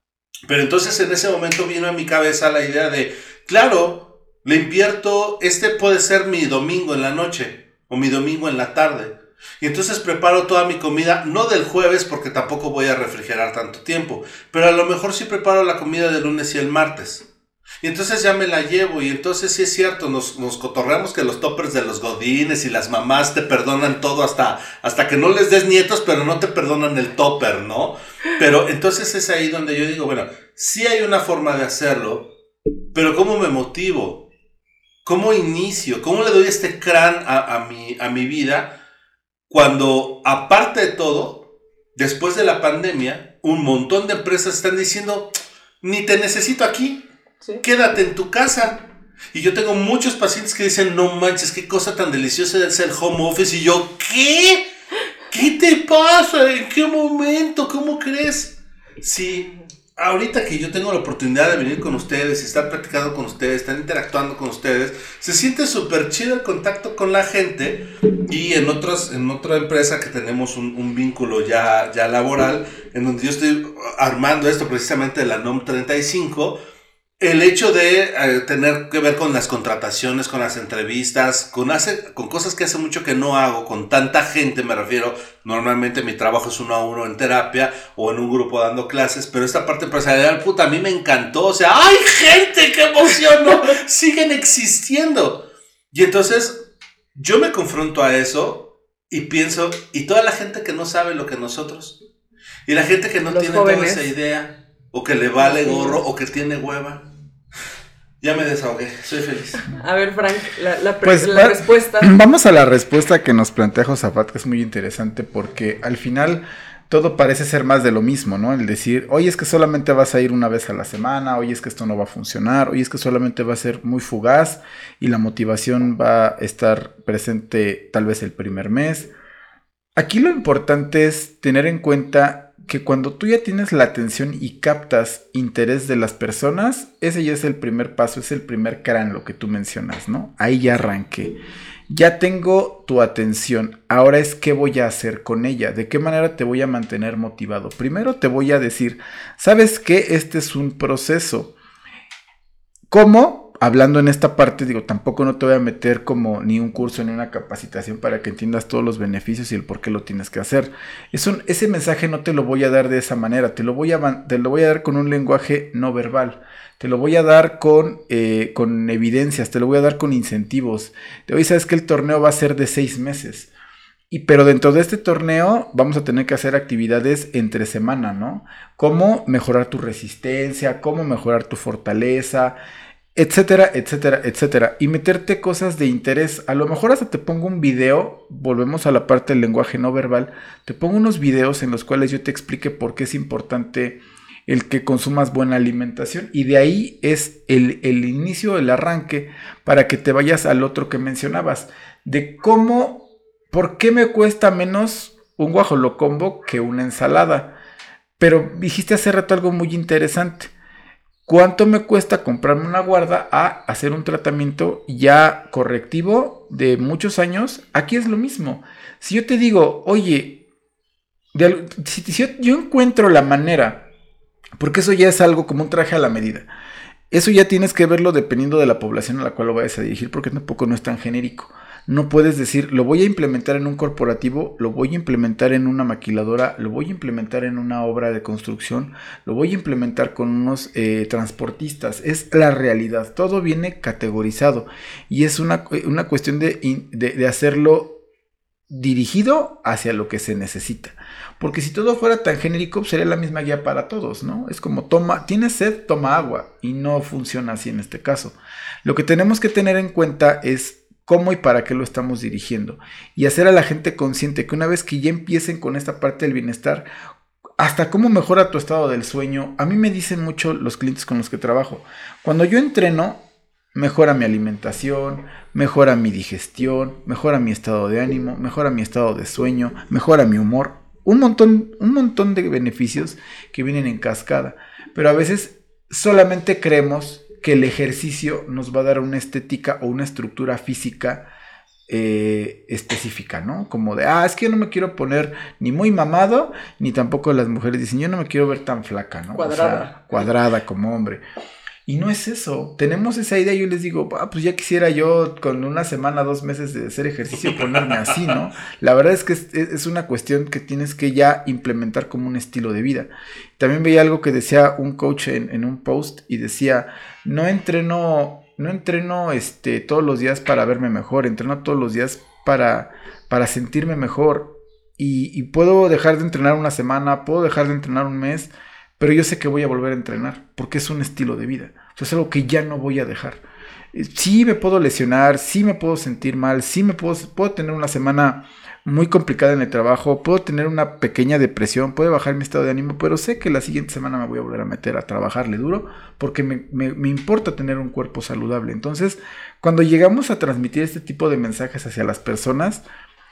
Pero entonces en ese momento vino a mi cabeza la idea de, Claro, le invierto, este puede ser mi domingo en la noche o mi domingo en la tarde. Y entonces preparo toda mi comida, no del jueves porque tampoco voy a refrigerar tanto tiempo, pero a lo mejor sí preparo la comida del lunes y el martes. Y entonces ya me la llevo y entonces sí es cierto, nos, cotorreamos que los toppers de los godines y las mamás te perdonan todo hasta, hasta que no les des nietos, pero no te perdonan el topper, ¿no? Pero entonces es ahí donde yo digo, bueno, sí hay una forma de hacerlo, pero ¿cómo me motivo? ¿Cómo inicio? ¿Cómo le doy este crán a, mi, a mi vida cuando, aparte de todo, después de la pandemia, un montón de empresas están diciendo, ni te necesito aquí, quédate en tu casa. Y yo tengo muchos pacientes que dicen, no manches, qué cosa tan deliciosa es el home office. Y yo, ¿qué? ¿Qué te pasa? ¿En qué momento? ¿Cómo crees? Sí, ahorita que yo tengo la oportunidad de venir con ustedes estar platicando con ustedes, estar interactuando con ustedes, se siente súper chido el contacto con la gente y en, otras, en otra empresa que tenemos un, un, vínculo ya, ya laboral, en donde yo estoy armando esto precisamente de la NOM 35 el hecho de eh, tener que ver con las contrataciones, con las entrevistas, con, hace, con cosas que hace mucho que no hago, con tanta gente, me refiero, normalmente mi trabajo es uno a uno en terapia o en un grupo dando clases, pero esta parte empresarial, puta, a mí me encantó, o sea, ¡ay gente, qué emoción! ¿no? Siguen existiendo. Y entonces yo me confronto a eso y pienso, ¿y toda la gente que no sabe lo que nosotros? Y la gente que no tiene toda esa idea, o que le vale gorro, o que tiene hueva. Ya me desahogué, soy feliz. A ver, Frank, la, la, Pues, la va- respuesta. Vamos a la respuesta que nos plantea Josafat, que es muy interesante porque al final todo parece ser más de lo mismo, ¿no? El decir, oye, es que solamente vas a ir una vez a la semana, oye, es que esto no va a funcionar, oye, es que solamente va a ser muy fugaz y la motivación va a estar presente tal vez el primer mes. Aquí lo importante es tener en cuenta que cuando tú ya tienes la atención y captas interés de las personas, ese ya es el primer paso, es el primer crán lo que tú mencionas, ¿no? Ahí ya arranqué. Ya tengo tu atención, ahora es qué voy a hacer con ella, de qué manera te voy a mantener motivado. Primero te voy a decir, ¿sabes qué? Este es un proceso. ¿Cómo? Hablando en esta parte, digo, tampoco no te voy a meter como ni un curso ni una capacitación para que entiendas todos los beneficios y el por qué lo tienes que hacer. Ese mensaje no te lo voy a dar de esa manera, te lo voy a, te lo voy a dar con un lenguaje no verbal, te lo voy a dar con, eh, con evidencias, te lo voy a dar con incentivos. Hoy sabes que el torneo va a ser de seis meses. Y pero dentro de este torneo vamos a tener que hacer actividades entre semana, ¿no? Cómo mejorar tu resistencia, cómo mejorar tu fortaleza, etcétera, etcétera, etcétera. Y meterte cosas de interés. A lo mejor hasta te pongo un video, volvemos a la parte del lenguaje no verbal, te pongo unos videos en los cuales yo te explique por qué es importante el que consumas buena alimentación. Y de ahí es el, inicio, el arranque, para que te vayas al otro que mencionabas, de cómo, por qué me cuesta menos un guajolocombo que una ensalada. Pero dijiste hace rato algo muy interesante. ¿Cuánto me cuesta comprarme una guarda a hacer un tratamiento ya correctivo de muchos años? Aquí es lo mismo. Si yo te digo, oye, si yo, yo encuentro la manera, porque eso ya es algo como un traje a la medida. Eso ya tienes que verlo dependiendo de la población a la cual lo vayas a dirigir, porque tampoco no es tan genérico. No puedes decir, lo voy a implementar en un corporativo, lo voy a implementar en una maquiladora, lo voy a implementar en una obra de construcción, lo voy a implementar con unos eh, transportistas. Es la realidad, todo viene categorizado y es una, una cuestión de, de- de hacerlo dirigido hacia lo que se necesita. Porque si todo fuera tan genérico, pues, sería la misma guía para todos, ¿no? Es como toma, tienes sed, toma agua. Y no funciona así en este caso. Lo que tenemos que tener en cuenta es cómo y para qué lo estamos dirigiendo. Y hacer a la gente consciente que una vez que ya empiecen con esta parte del bienestar, hasta cómo mejora tu estado del sueño. A mí me dicen mucho los clientes con los que trabajo. Cuando yo entreno, mejora mi alimentación, mejora mi digestión, mejora mi estado de ánimo, mejora mi estado de sueño, mejora mi humor. Un montón, un montón de beneficios que vienen en cascada. Pero a veces solamente creemos que el ejercicio nos va a dar una estética o una estructura física eh, específica, ¿no? Como de, ah, es que yo no me quiero poner ni muy mamado, ni tampoco las mujeres dicen, yo no me quiero ver tan flaca, ¿no? O sea, Cuadrada. cuadrada como hombre. Y no es eso. Tenemos esa idea y yo les digo, ah, pues ya quisiera yo con una semana, dos meses de hacer ejercicio ponerme así, ¿no? La verdad es que es, es una cuestión que tienes que ya implementar como un estilo de vida. También veía algo que decía un coach en, en un post y decía, no entreno, no entreno este, todos los días para verme mejor, entreno todos los días para, para sentirme mejor. Y, y puedo dejar de entrenar una semana, puedo dejar de entrenar un mes, pero yo sé que voy a volver a entrenar porque es un estilo de vida. O sea, es algo que ya no voy a dejar. Eh, Sí me puedo lesionar, sí me puedo sentir mal, sí me puedo, tener una semana muy complicada en el trabajo, puedo tener una pequeña depresión, puede bajar mi estado de ánimo, pero sé que la siguiente semana me voy a volver a meter a trabajarle duro porque me importa tener un cuerpo saludable. Entonces, cuando llegamos a transmitir este tipo de mensajes hacia las personas,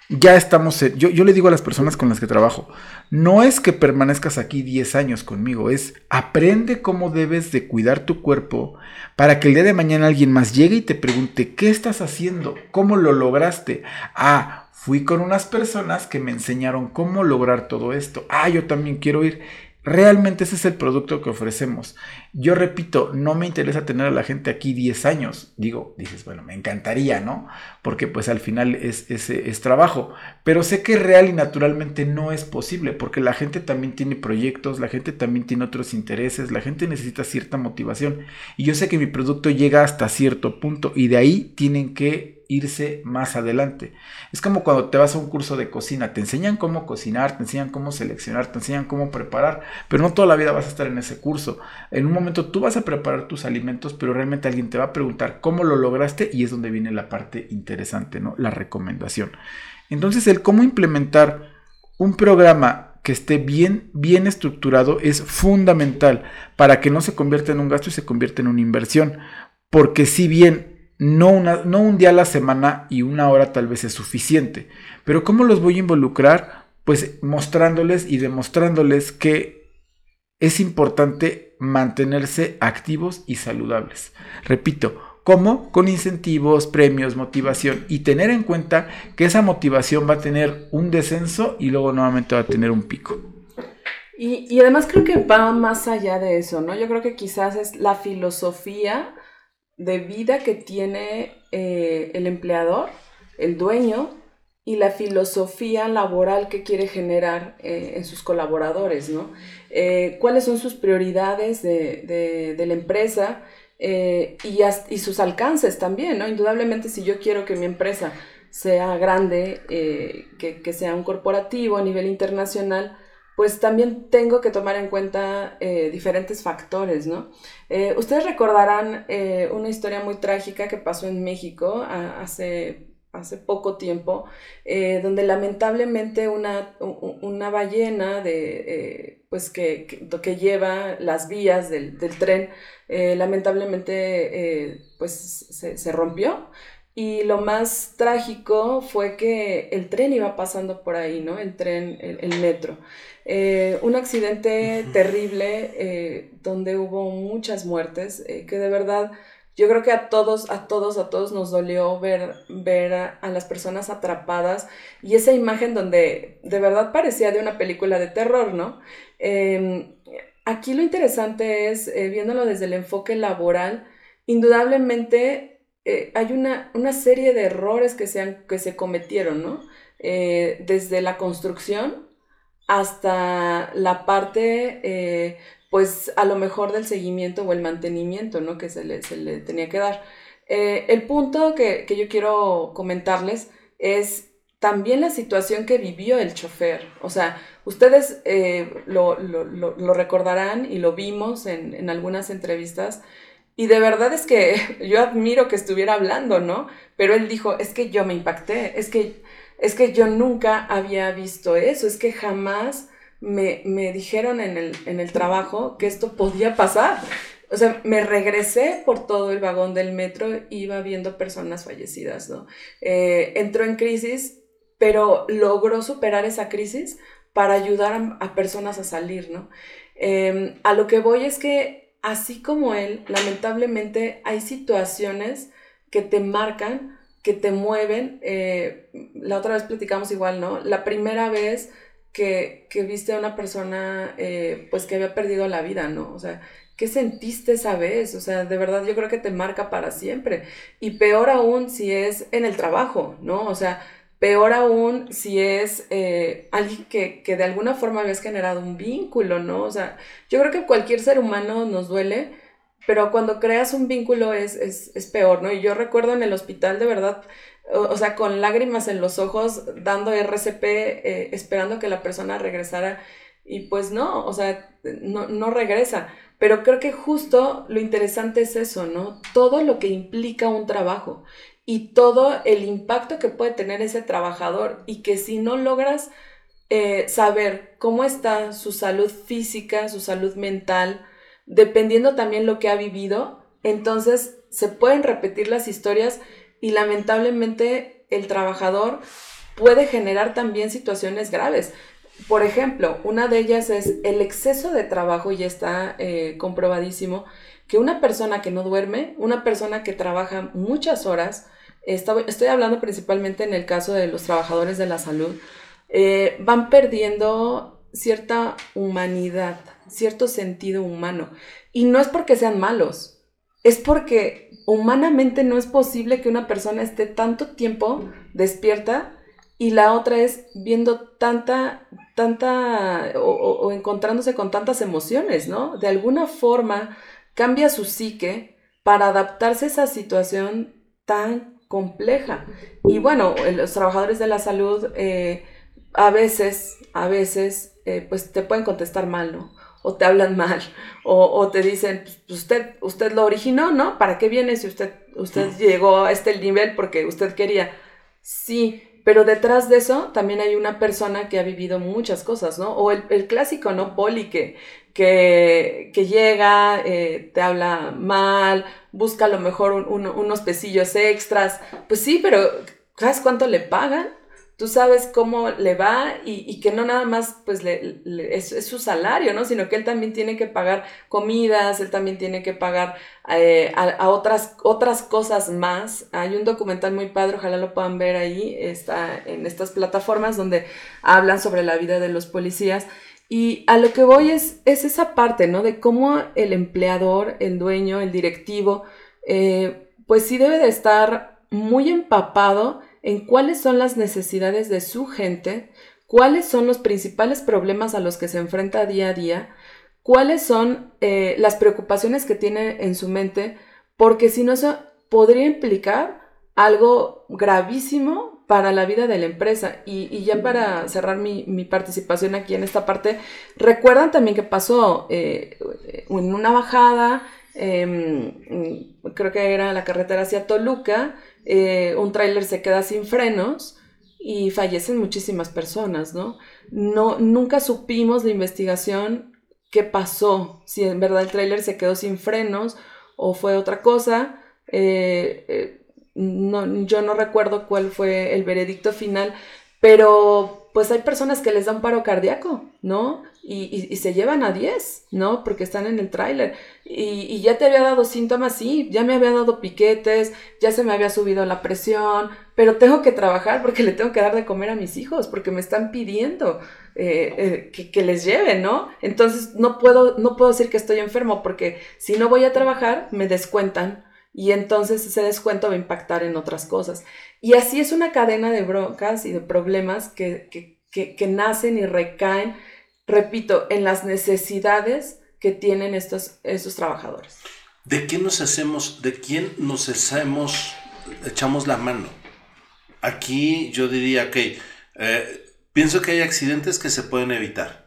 ya estamos, yo, yo le digo a las personas con las que trabajo, no es que permanezcas aquí 10 años conmigo, es aprende cómo debes de cuidar tu cuerpo para que el día de mañana alguien más llegue y te pregunte, ¿qué estás haciendo? ¿Cómo lo lograste? Ah, fui con unas personas que me enseñaron cómo lograr todo esto. Ah, yo también quiero ir. Realmente ese es el producto que ofrecemos. Yo repito, no me interesa tener a la gente aquí 10 años. Digo, dices, bueno, me encantaría, ¿no? Porque pues al final es, es, es trabajo. Pero sé que real y naturalmente no es posible, porque la gente también tiene proyectos, la gente también tiene otros intereses, la gente necesita cierta motivación. Y yo sé que mi producto llega hasta cierto punto y de ahí tienen que irse más adelante. Es como cuando te vas a un curso de cocina, te enseñan cómo cocinar, te enseñan cómo seleccionar, te enseñan cómo preparar, pero no toda la vida vas a estar en ese curso. En un momento tú vas a preparar tus alimentos, pero realmente alguien te va a preguntar cómo lo lograste y es donde viene la parte interesante, ¿no? La recomendación. Entonces el cómo implementar un programa que esté bien, bien estructurado es fundamental para que no se convierta en un gasto y se convierta en una inversión. Porque si bien no, no un día a la semana y una hora tal vez es suficiente, pero ¿cómo los voy a involucrar? Pues mostrándoles y demostrándoles que es importante mantenerse activos y saludables. Repito, ¿Cómo? Con incentivos, premios, motivación y tener en cuenta que esa motivación va a tener un descenso y luego nuevamente va a tener un pico. Y, además creo que va más allá de eso, ¿no? Yo creo que quizás es la filosofía de vida que tiene eh, el empleador, el dueño, y la filosofía laboral que quiere generar eh, en sus colaboradores, ¿no? Eh, ¿Cuáles son sus prioridades de, de la empresa? Eh, y, sus alcances también, ¿no? Indudablemente si yo quiero que mi empresa sea grande, eh, que, sea un corporativo a nivel internacional, pues también tengo que tomar en cuenta diferentes factores, ¿no? ustedes recordarán una historia muy trágica que pasó en México hace hace poco tiempo, eh, donde lamentablemente una, una ballena de, eh, pues que, que, lleva las vías del, del tren, eh, lamentablemente pues se, se, rompió. Y lo más trágico fue que el tren iba pasando por ahí, ¿no? El tren, el, el metro. un accidente terrible donde hubo muchas muertes, que de verdad yo creo que a todos, a todos, a todos nos dolió ver, ver a, las personas atrapadas y esa imagen donde de verdad parecía de una película de terror, ¿no? Em, aquí lo interesante es, eh, viéndolo desde el enfoque laboral, indudablemente eh, hay una, una, serie de errores que se, que se cometieron, ¿no? Eh, desde la construcción hasta la parte pues a lo mejor del seguimiento o el mantenimiento, ¿no? Que se le, tenía que dar. Eh, el punto que, yo quiero comentarles es también la situación que vivió el chofer. O sea, ustedes eh, lo, recordarán y lo vimos en, en, algunas entrevistas. Y de verdad es que yo admiro que estuviera hablando, ¿no? Pero él dijo, es que yo me impacté, es que, es que yo nunca había visto eso, es que jamás me, dijeron en el, trabajo que esto podía pasar. O sea, me regresé por todo el vagón del metro, iba viendo personas fallecidas, ¿no? Eh, entró en crisis, pero logró superar esa crisis para ayudar a, personas a salir, ¿no? Em, a lo que voy es que, así como él, lamentablemente hay situaciones que te marcan, que te mueven. Eh, la otra vez platicamos igual, ¿no? La primera vez que, viste a una persona eh, pues que había perdido la vida, ¿no? O sea, ¿qué sentiste esa vez? O sea, de verdad yo creo que te marca para siempre. Y peor aún si es en el trabajo, ¿no? O sea, peor aún si es eh, alguien que, que, de alguna forma habías generado un vínculo, ¿no? O sea, yo creo que cualquier ser humano nos duele, pero cuando creas un vínculo es, es, es peor, ¿no? Y yo recuerdo en el hospital, de verdad, o, sea, con lágrimas en los ojos, dando RCP, eh, esperando que la persona regresara. Y pues no, o sea, no, no regresa. Pero creo que justo lo interesante es eso, ¿no? Todo lo que implica un trabajo y todo el impacto que puede tener ese trabajador y que si no logras eh, saber cómo está su salud física, su salud mental, dependiendo también lo que ha vivido, entonces se pueden repetir las historias y lamentablemente el trabajador puede generar también situaciones graves. Por ejemplo, una de ellas es el exceso de trabajo, y está eh, comprobadísimo, que una persona que no duerme, una persona que trabaja muchas horas, estoy hablando principalmente en el caso de los trabajadores de la salud, eh, van perdiendo cierta humanidad, cierto sentido humano. Y no es porque sean malos, es porque humanamente no es posible que una persona esté tanto tiempo despierta y la otra es viendo tanta, tanta, o, encontrándose con tantas emociones, ¿no? De alguna forma cambia su psique para adaptarse a esa situación tan compleja. Y bueno, los trabajadores de la salud eh, a veces, a veces, eh, pues te pueden contestar mal, ¿no? O te hablan mal, o, te dicen, pues, usted, usted lo originó, ¿no? ¿Para qué viene si usted, usted llegó a este nivel porque usted quería? Sí, pero detrás de eso también hay una persona que ha vivido muchas cosas, ¿no? O el, clásico, ¿no? Poli, que, que, llega, eh, te habla mal, busca a lo mejor unos pesillos extras. Pues sí, pero ¿sabes cuánto le pagan? Tú sabes cómo le va y, que no nada más pues es, su salario, ¿no? Sino que él también tiene que pagar comidas, él también tiene que pagar eh, a, otras, otras cosas más. Hay un documental muy padre, ojalá lo puedan ver ahí, está en estas plataformas donde hablan sobre la vida de los policías. Y a lo que voy es, es esa parte, ¿no? De cómo el empleador, el dueño, el directivo, eh, pues sí debe de estar muy empapado en cuáles son las necesidades de su gente, cuáles son los principales problemas a los que se enfrenta día a día, cuáles son eh, las preocupaciones que tiene en su mente, porque si no eso podría implicar algo gravísimo para la vida de la empresa. Y, ya para cerrar mi, participación aquí en esta parte, recuerdan también que pasó eh, en una bajada, em, creo que era la carretera hacia Toluca, eh, un tráiler se queda sin frenos y fallecen muchísimas personas, ¿no? No, nunca supimos de investigación qué pasó, si en verdad el tráiler se quedó sin frenos o fue otra cosa. Eh, eh, no, yo no recuerdo cuál fue el veredicto final, pero pues hay personas que les da un paro cardíaco, ¿no? Y, se llevan a 10, ¿no? Porque están en el tráiler. Y, ya te había dado síntomas, sí, ya me había dado piquetes, ya se me había subido la presión, pero tengo que trabajar porque le tengo que dar de comer a mis hijos, porque me están pidiendo eh, eh, que, les lleven, ¿no? Entonces no puedo, no puedo decir que estoy enfermo porque si no voy a trabajar, me descuentan y entonces ese descuento va a impactar en otras cosas. Y así es una cadena de broncas y de problemas que, que, nacen y recaen, repito, en las necesidades que tienen estos, estos trabajadores. ¿De quién nos hacemos, de quién nos hacemos, echamos la mano? Aquí yo diría que eh, pienso que hay accidentes que se pueden evitar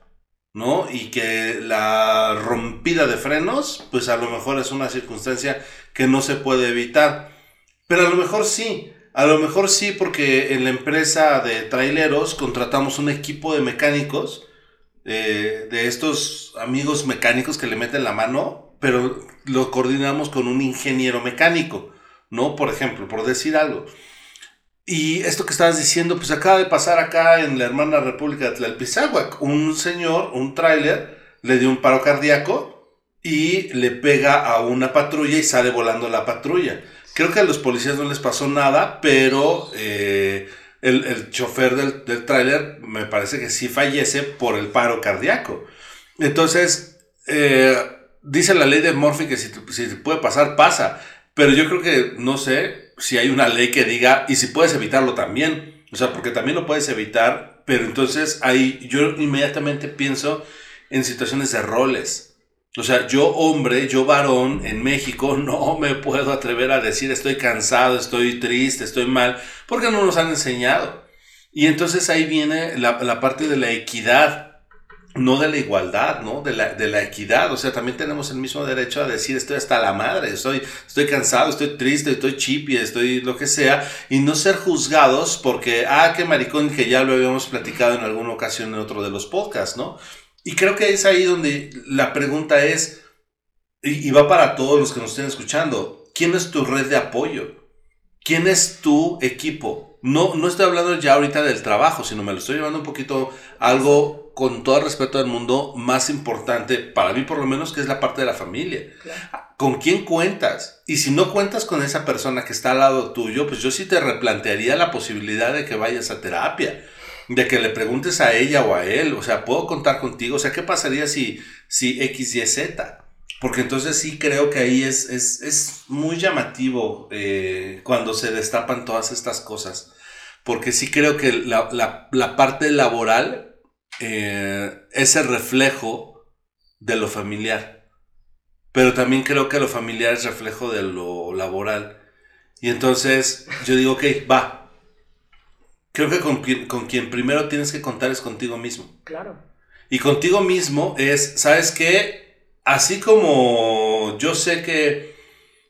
¿no? Y que la rompida de frenos, pues a lo mejor es una circunstancia que no se puede evitar. Pero a lo mejor sí, a lo mejor sí porque en la empresa de traileros contratamos un equipo de mecánicos, eh, de estos amigos mecánicos que le meten la mano, pero lo coordinamos con un ingeniero mecánico, ¿no? Por ejemplo, por decir algo. Y esto que estabas diciendo, pues acaba de pasar acá en la hermana República de Tlalpizahuac. Un señor, un tráiler, le dio un paro cardíaco y le pega a una patrulla y sale volando la patrulla. Creo que a los policías no les pasó nada, pero eh, el, chofer del, tráiler me parece que sí fallece por el paro cardíaco. Entonces, eh, dice la ley de Murphy que si, si puede pasar, pasa. Pero yo creo que, no sé, si hay una ley que diga, y si puedes evitarlo también, o sea, porque también lo puedes evitar, pero entonces ahí yo inmediatamente pienso en situaciones de roles. O sea, yo hombre, yo varón en México no me puedo atrever a decir estoy cansado, estoy triste, estoy mal, porque no nos han enseñado. Y entonces ahí viene la, la parte de la equidad no de la igualdad, ¿no? De la, de la, equidad. O sea, también tenemos el mismo derecho a decir estoy hasta la madre, estoy, estoy cansado, estoy triste, estoy chipi, estoy lo que sea, y no ser juzgados porque, ah, qué maricón, que ya lo habíamos platicado en alguna ocasión en otro de los podcasts, ¿no? Y creo que es ahí donde la pregunta es, y, y va para todos los que nos estén escuchando, ¿quién es tu red de apoyo? ¿Quién es tu equipo? No, no estoy hablando ya ahorita del trabajo, sino me lo estoy llevando un poquito algo con todo el respeto del mundo, más importante, para mí por lo menos, que es la parte de la familia. ¿Con quién cuentas? Y si no cuentas con esa persona que está al lado tuyo, pues yo sí te replantearía la posibilidad de que vayas a terapia, de que le preguntes a ella o a él, o sea, ¿puedo contar contigo? O sea, ¿qué pasaría si, si X, Y, Z? Porque entonces sí creo que ahí es, es, muy llamativo eh, cuando se destapan todas estas cosas. Porque sí creo que la, la, la parte laboral eh, ese reflejo de lo familiar. Pero también creo que lo familiar es reflejo de lo laboral. Y entonces yo digo, ok, va. Creo que con, con quien primero tienes que contar es contigo mismo. Claro. Y contigo mismo es, ¿sabes qué? Así como yo sé que,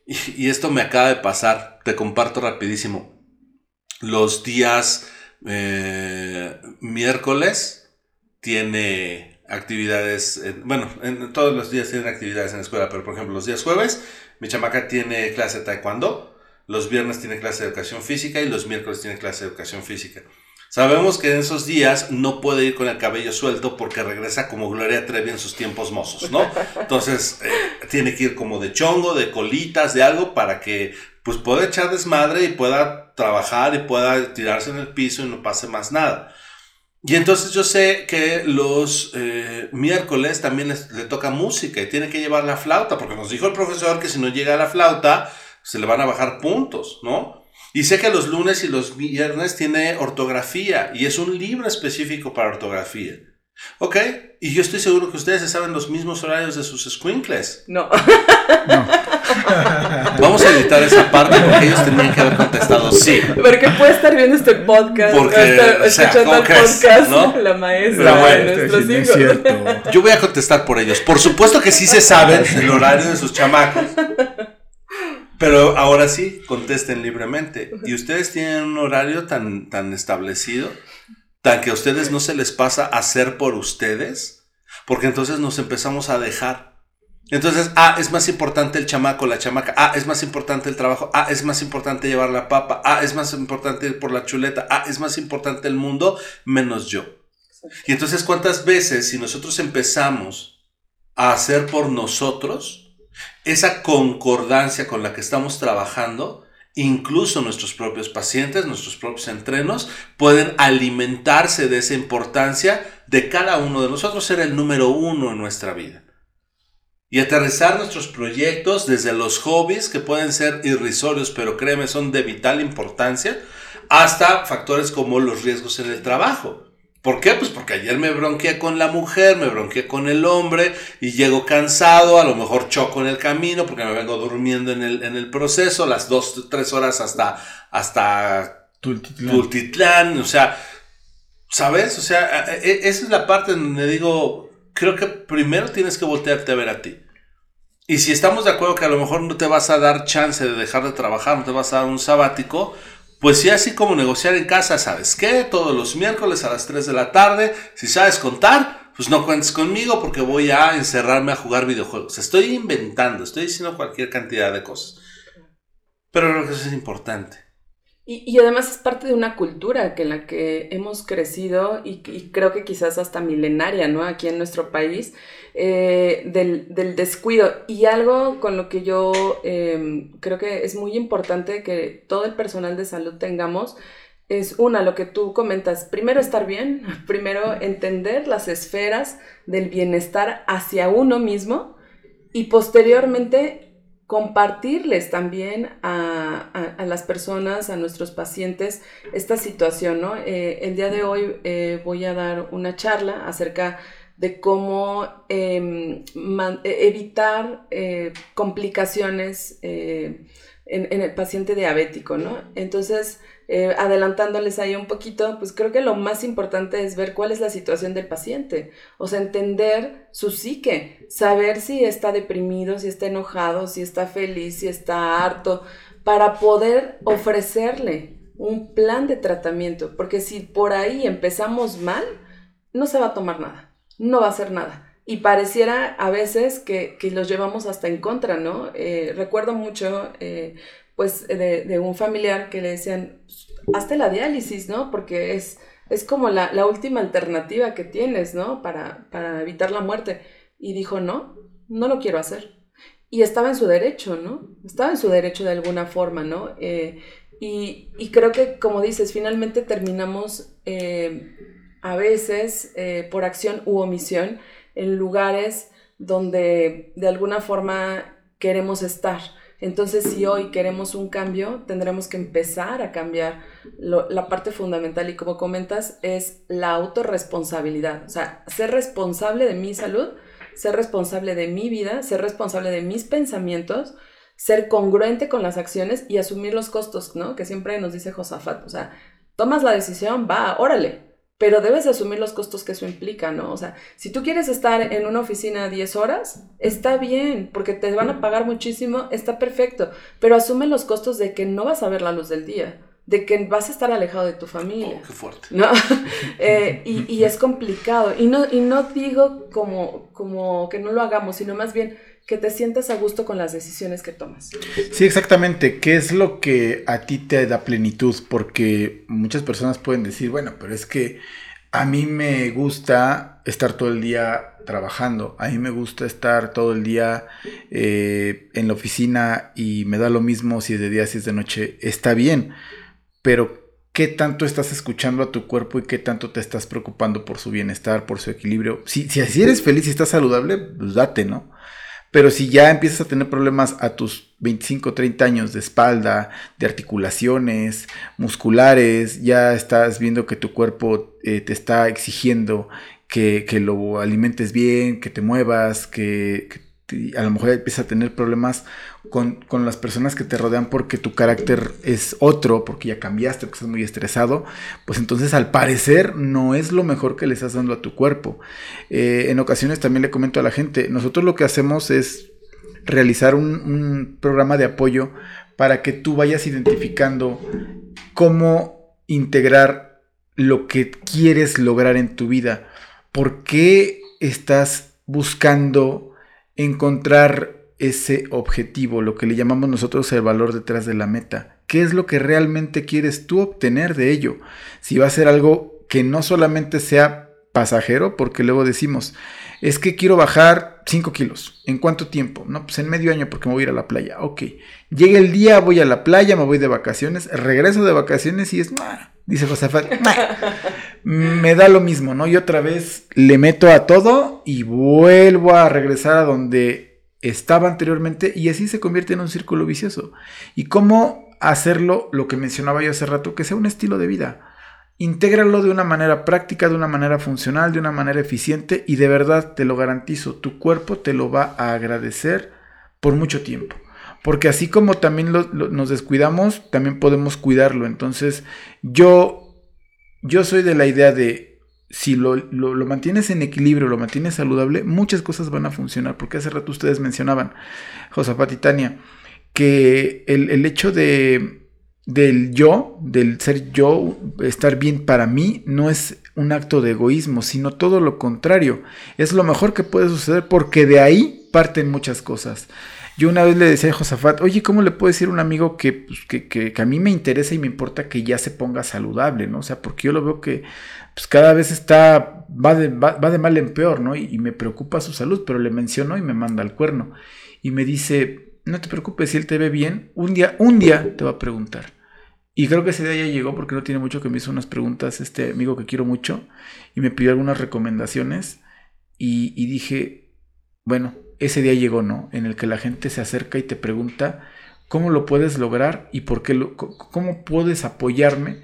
y, esto me acaba de pasar, te comparto rapidísimo, los días eh, miércoles tiene actividades, bueno, en, todos los días tienen actividades en la escuela, pero por ejemplo los días jueves, mi chamaca tiene clase de taekwondo, los viernes tiene clase de educación física y los miércoles tiene clase de educación física. Sabemos que en esos días no puede ir con el cabello suelto porque regresa como Gloria Trevi en sus tiempos mozos, ¿no? Entonces eh, tiene que ir como de chongo, de colitas, de algo para que pues pueda echar desmadre y pueda trabajar y pueda tirarse en el piso y no pase más nada. Y entonces yo sé que los eh, miércoles también le toca música y tiene que llevar la flauta porque nos dijo el profesor que si no llega a la flauta se le van a bajar puntos, ¿no? Y sé que los lunes y los viernes tiene ortografía y es un libro específico para ortografía. Ok, y yo estoy seguro que ustedes saben los mismos horarios de sus squinkles. No. Vamos a editar esa parte porque ellos tenían que haber contestado sí. Porque puede estar viendo este podcast. Porque, escuchando el podcast, ¿no? la maestra de nuestros hijos. Yo voy a contestar por ellos. Por supuesto que sí se saben el horario de sus chamacos. Pero ahora sí, contesten libremente. ¿Y ustedes tienen un horario tan, tan establecido? ¿Tan que a ustedes no se les pasa hacer por ustedes? Porque entonces nos empezamos a dejar. Entonces, ah, es más importante el chamaco, la chamaca. Ah, es más importante el trabajo. Ah, es más importante llevar la papa. Ah, es más importante ir por la chuleta. Ah, es más importante el mundo menos yo. Y entonces, ¿cuántas veces si nosotros empezamos a hacer por nosotros? Esa concordancia con la que estamos trabajando, incluso nuestros propios pacientes, nuestros propios entrenos, pueden alimentarse de esa importancia de cada uno de nosotros ser el número uno en nuestra vida. Y aterrizar nuestros proyectos desde los hobbies, que pueden ser irrisorios, pero créeme, son de vital importancia, hasta factores como los riesgos en el trabajo. ¿Por qué? Pues porque ayer me bronqueé con la mujer, me bronqueé con el hombre y llego cansado, a lo mejor choco en el camino porque me vengo durmiendo en el, en el proceso, las dos, tres horas hasta, hasta Tultitlán. o sea, ¿sabes? O sea, e, e, esa es la parte donde digo, creo que primero tienes que voltearte a ver a ti. Y si estamos de acuerdo que a lo mejor no te vas a dar chance de dejar de trabajar, no te vas a dar un sabático, pues sí, así como negociar en casa, ¿sabes qué? Todos los miércoles a las 3 de la tarde, si sabes contar, pues no cuentes conmigo porque voy a encerrarme a jugar videojuegos. Estoy inventando, estoy diciendo cualquier cantidad de cosas. Pero creo que es importante. Y, además es parte de una cultura que en la que hemos crecido y, creo que quizás hasta milenaria, ¿no? Aquí en nuestro país, eh, del, descuido. Y algo con lo que yo em, creo que es muy importante que todo el personal de salud tengamos es una, lo que tú comentas, primero estar bien, primero entender las esferas del bienestar hacia uno mismo y posteriormente compartirles también a, las personas, a nuestros pacientes, esta situación, ¿no? Eh, el día de hoy eh, voy a dar una charla acerca de cómo em, e, evitar eh, complicaciones en, en, el paciente diabético, ¿no? Entonces, eh, adelantándoles ahí un poquito, pues creo que lo más importante es ver cuál es la situación del paciente, o sea, entender su psique, saber si está deprimido, si está enojado, si está feliz, si está harto, para poder ofrecerle un plan de tratamiento, porque si por ahí empezamos mal, no se va a tomar nada, no va a hacer nada. Y pareciera a veces que, los llevamos hasta en contra, ¿no? Eh, recuerdo mucho eh, pues de, un familiar que le decían, hazte la diálisis, ¿no? Porque es, es como la, última alternativa que tienes, ¿no? Para, para evitar la muerte. Y dijo, no, no lo quiero hacer. Y estaba en su derecho, ¿no? Estaba en su derecho de alguna forma, ¿no? Eh, y, creo que, como dices, finalmente terminamos eh, a veces eh, por acción u omisión en lugares donde de alguna forma queremos estar. Entonces, si hoy queremos un cambio, tendremos que empezar a cambiar. la parte fundamental, y como comentas, es la autorresponsabilidad. O sea, ser responsable de mi salud, ser responsable de mi vida, ser responsable de mis pensamientos, ser congruente con las acciones y asumir los costos, ¿no? Que siempre nos dice Josafat, o sea, tomas la decisión, va, órale, pero debes asumir los costos que eso implica, ¿no? O sea, si tú quieres estar en una oficina 10 horas, está bien, porque te van a pagar muchísimo, está perfecto, pero asume los costos de que no vas a ver la luz del día de que vas a estar alejado de tu familia. Oh, qué fuerte. ¿no? Eh, y, y, es complicado. Y no, y no digo como, como que no lo hagamos, sino más bien que te sientas a gusto con las decisiones que tomas. Sí, exactamente. ¿Qué es lo que a ti te da plenitud? Porque muchas personas pueden decir, bueno, pero es que a mí me gusta estar todo el día trabajando, a mí me gusta estar todo el día eh, en la oficina y me da lo mismo si es de día, si es de noche, está bien pero qué tanto estás escuchando a tu cuerpo y qué tanto te estás preocupando por su bienestar, por su equilibrio. Si, si así eres feliz y estás saludable, pues date, ¿no? Pero si ya empiezas a tener problemas a tus 25, 30 años de espalda, de articulaciones, musculares, ya estás viendo que tu cuerpo eh, te está exigiendo que, que, lo alimentes bien, que te muevas, que, que a lo mejor empiezas a tener problemas con, las personas que te rodean porque tu carácter es otro, porque ya cambiaste, porque estás muy estresado, pues entonces al parecer no es lo mejor que le estás dando a tu cuerpo. Eh, en ocasiones también le comento a la gente, nosotros lo que hacemos es realizar un, un programa de apoyo para que tú vayas identificando cómo integrar lo que quieres lograr en tu vida. ¿Por qué estás buscando encontrar ese objetivo, lo que le llamamos nosotros el valor detrás de la meta. ¿Qué es lo que realmente quieres tú obtener de ello? Si va a ser algo que no solamente sea pasajero, porque luego decimos, es que quiero bajar 5 kilos. ¿En cuánto tiempo? No, pues en medio año porque me voy a ir a la playa. Ok. Llega el día, voy a la playa, me voy de vacaciones, regreso de vacaciones y es, dice Josafat, me da lo mismo, ¿no? Y otra vez le meto a todo y vuelvo a regresar a donde estaba anteriormente y así se convierte en un círculo vicioso. ¿Y cómo hacerlo, lo que mencionaba yo hace rato, que sea un estilo de vida? Intégralo de una manera práctica, de una manera funcional, de una manera eficiente y de verdad te lo garantizo, tu cuerpo te lo va a agradecer por mucho tiempo. Porque así como también nos descuidamos, también podemos cuidarlo. Entonces yo, yo soy de la idea de si lo, mantienes en equilibrio, lo mantienes saludable, muchas cosas van a funcionar. Porque hace rato ustedes mencionaban, Josafat y Tania, que el, hecho de del yo, del ser yo, estar bien para mí, no es un acto de egoísmo, sino todo lo contrario. Es lo mejor que puede suceder porque de ahí parten muchas cosas. Yo una vez le decía a Josafat, oye, ¿cómo le puedo decir a un amigo que, pues, que, que, que, a mí me interesa y me importa que ya se ponga saludable, ¿no? O sea, porque yo lo veo que pues cada vez está, va de, va, de mal en peor, ¿no? Y, me preocupa su salud, pero le menciono y me manda al cuerno. Y me dice, no te preocupes, si él te ve bien, un día, un día te va a preguntar. Y creo que ese día ya llegó porque no tiene mucho que me hizo unas preguntas este amigo que quiero mucho y me pidió algunas recomendaciones y dije, bueno, ese día llegó, ¿no? En el que la gente se acerca y te pregunta cómo lo puedes lograr y por qué lo, cómo puedes apoyarme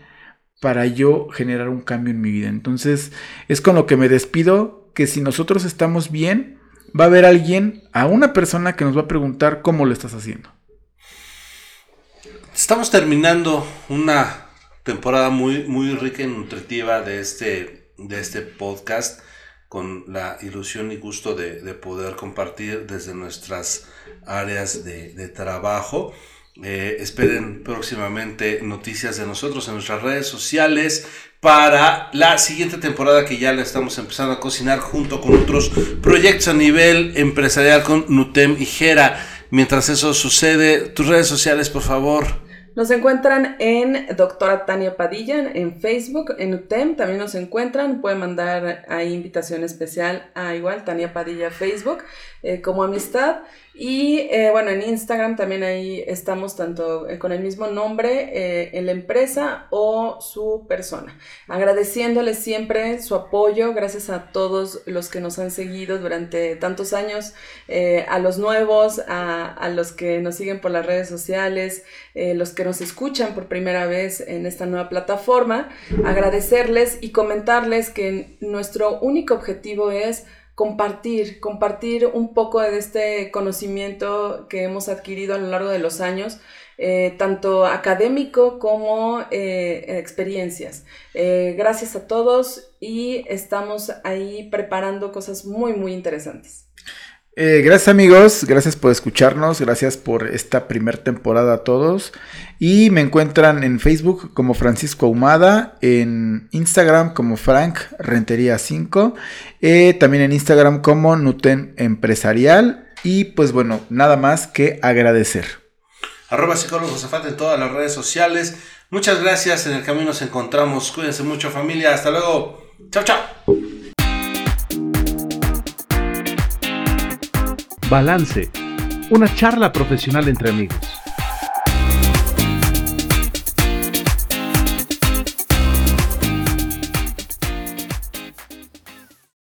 para yo generar un cambio en mi vida. Entonces es con lo que me despido, que si nosotros estamos bien, va a haber alguien, a una persona que nos va a preguntar cómo lo estás haciendo. Estamos terminando una temporada muy, muy rica y nutritiva de este, de este podcast con la ilusión y gusto de, poder compartir desde nuestras áreas de, de trabajo. Eh, esperen próximamente noticias de nosotros en nuestras redes sociales para la siguiente temporada que ya la estamos empezando a cocinar junto con otros proyectos a nivel empresarial con Nutem y Jera. Mientras eso sucede, tus redes sociales, por favor. Nos encuentran en Doctora Tania Padilla en Facebook, en UTEM también nos encuentran, pueden mandar ahí invitación especial a igual Tania Padilla Facebook eh, como amistad. Y eh, bueno, en Instagram también ahí estamos tanto eh, con el mismo nombre eh, en la empresa o su persona. Agradeciéndoles siempre su apoyo, gracias a todos los que nos han seguido durante tantos años, a los nuevos, a, a, los que nos siguen por las redes sociales, los que nos escuchan por primera vez en esta nueva plataforma. Agradecerles y comentarles que nuestro único objetivo es compartir, compartir un poco de este conocimiento que hemos adquirido a lo largo de los años, eh, tanto académico como eh, experiencias. Eh, gracias a todos y estamos ahí preparando cosas muy, muy interesantes. Eh, gracias amigos, gracias por escucharnos, gracias por esta primer temporada a todos. Y me encuentran en Facebook como Francisco Ahumada, en Instagram como Frank Rentería 5, eh, también en Instagram como Nuten Empresarial. Y pues bueno, nada más que agradecer. Arroba psicólogo en todas las redes sociales. Muchas gracias, en el camino nos encontramos. Cuídense mucho familia, hasta luego. Chao, chao. Balance, una charla profesional entre amigos.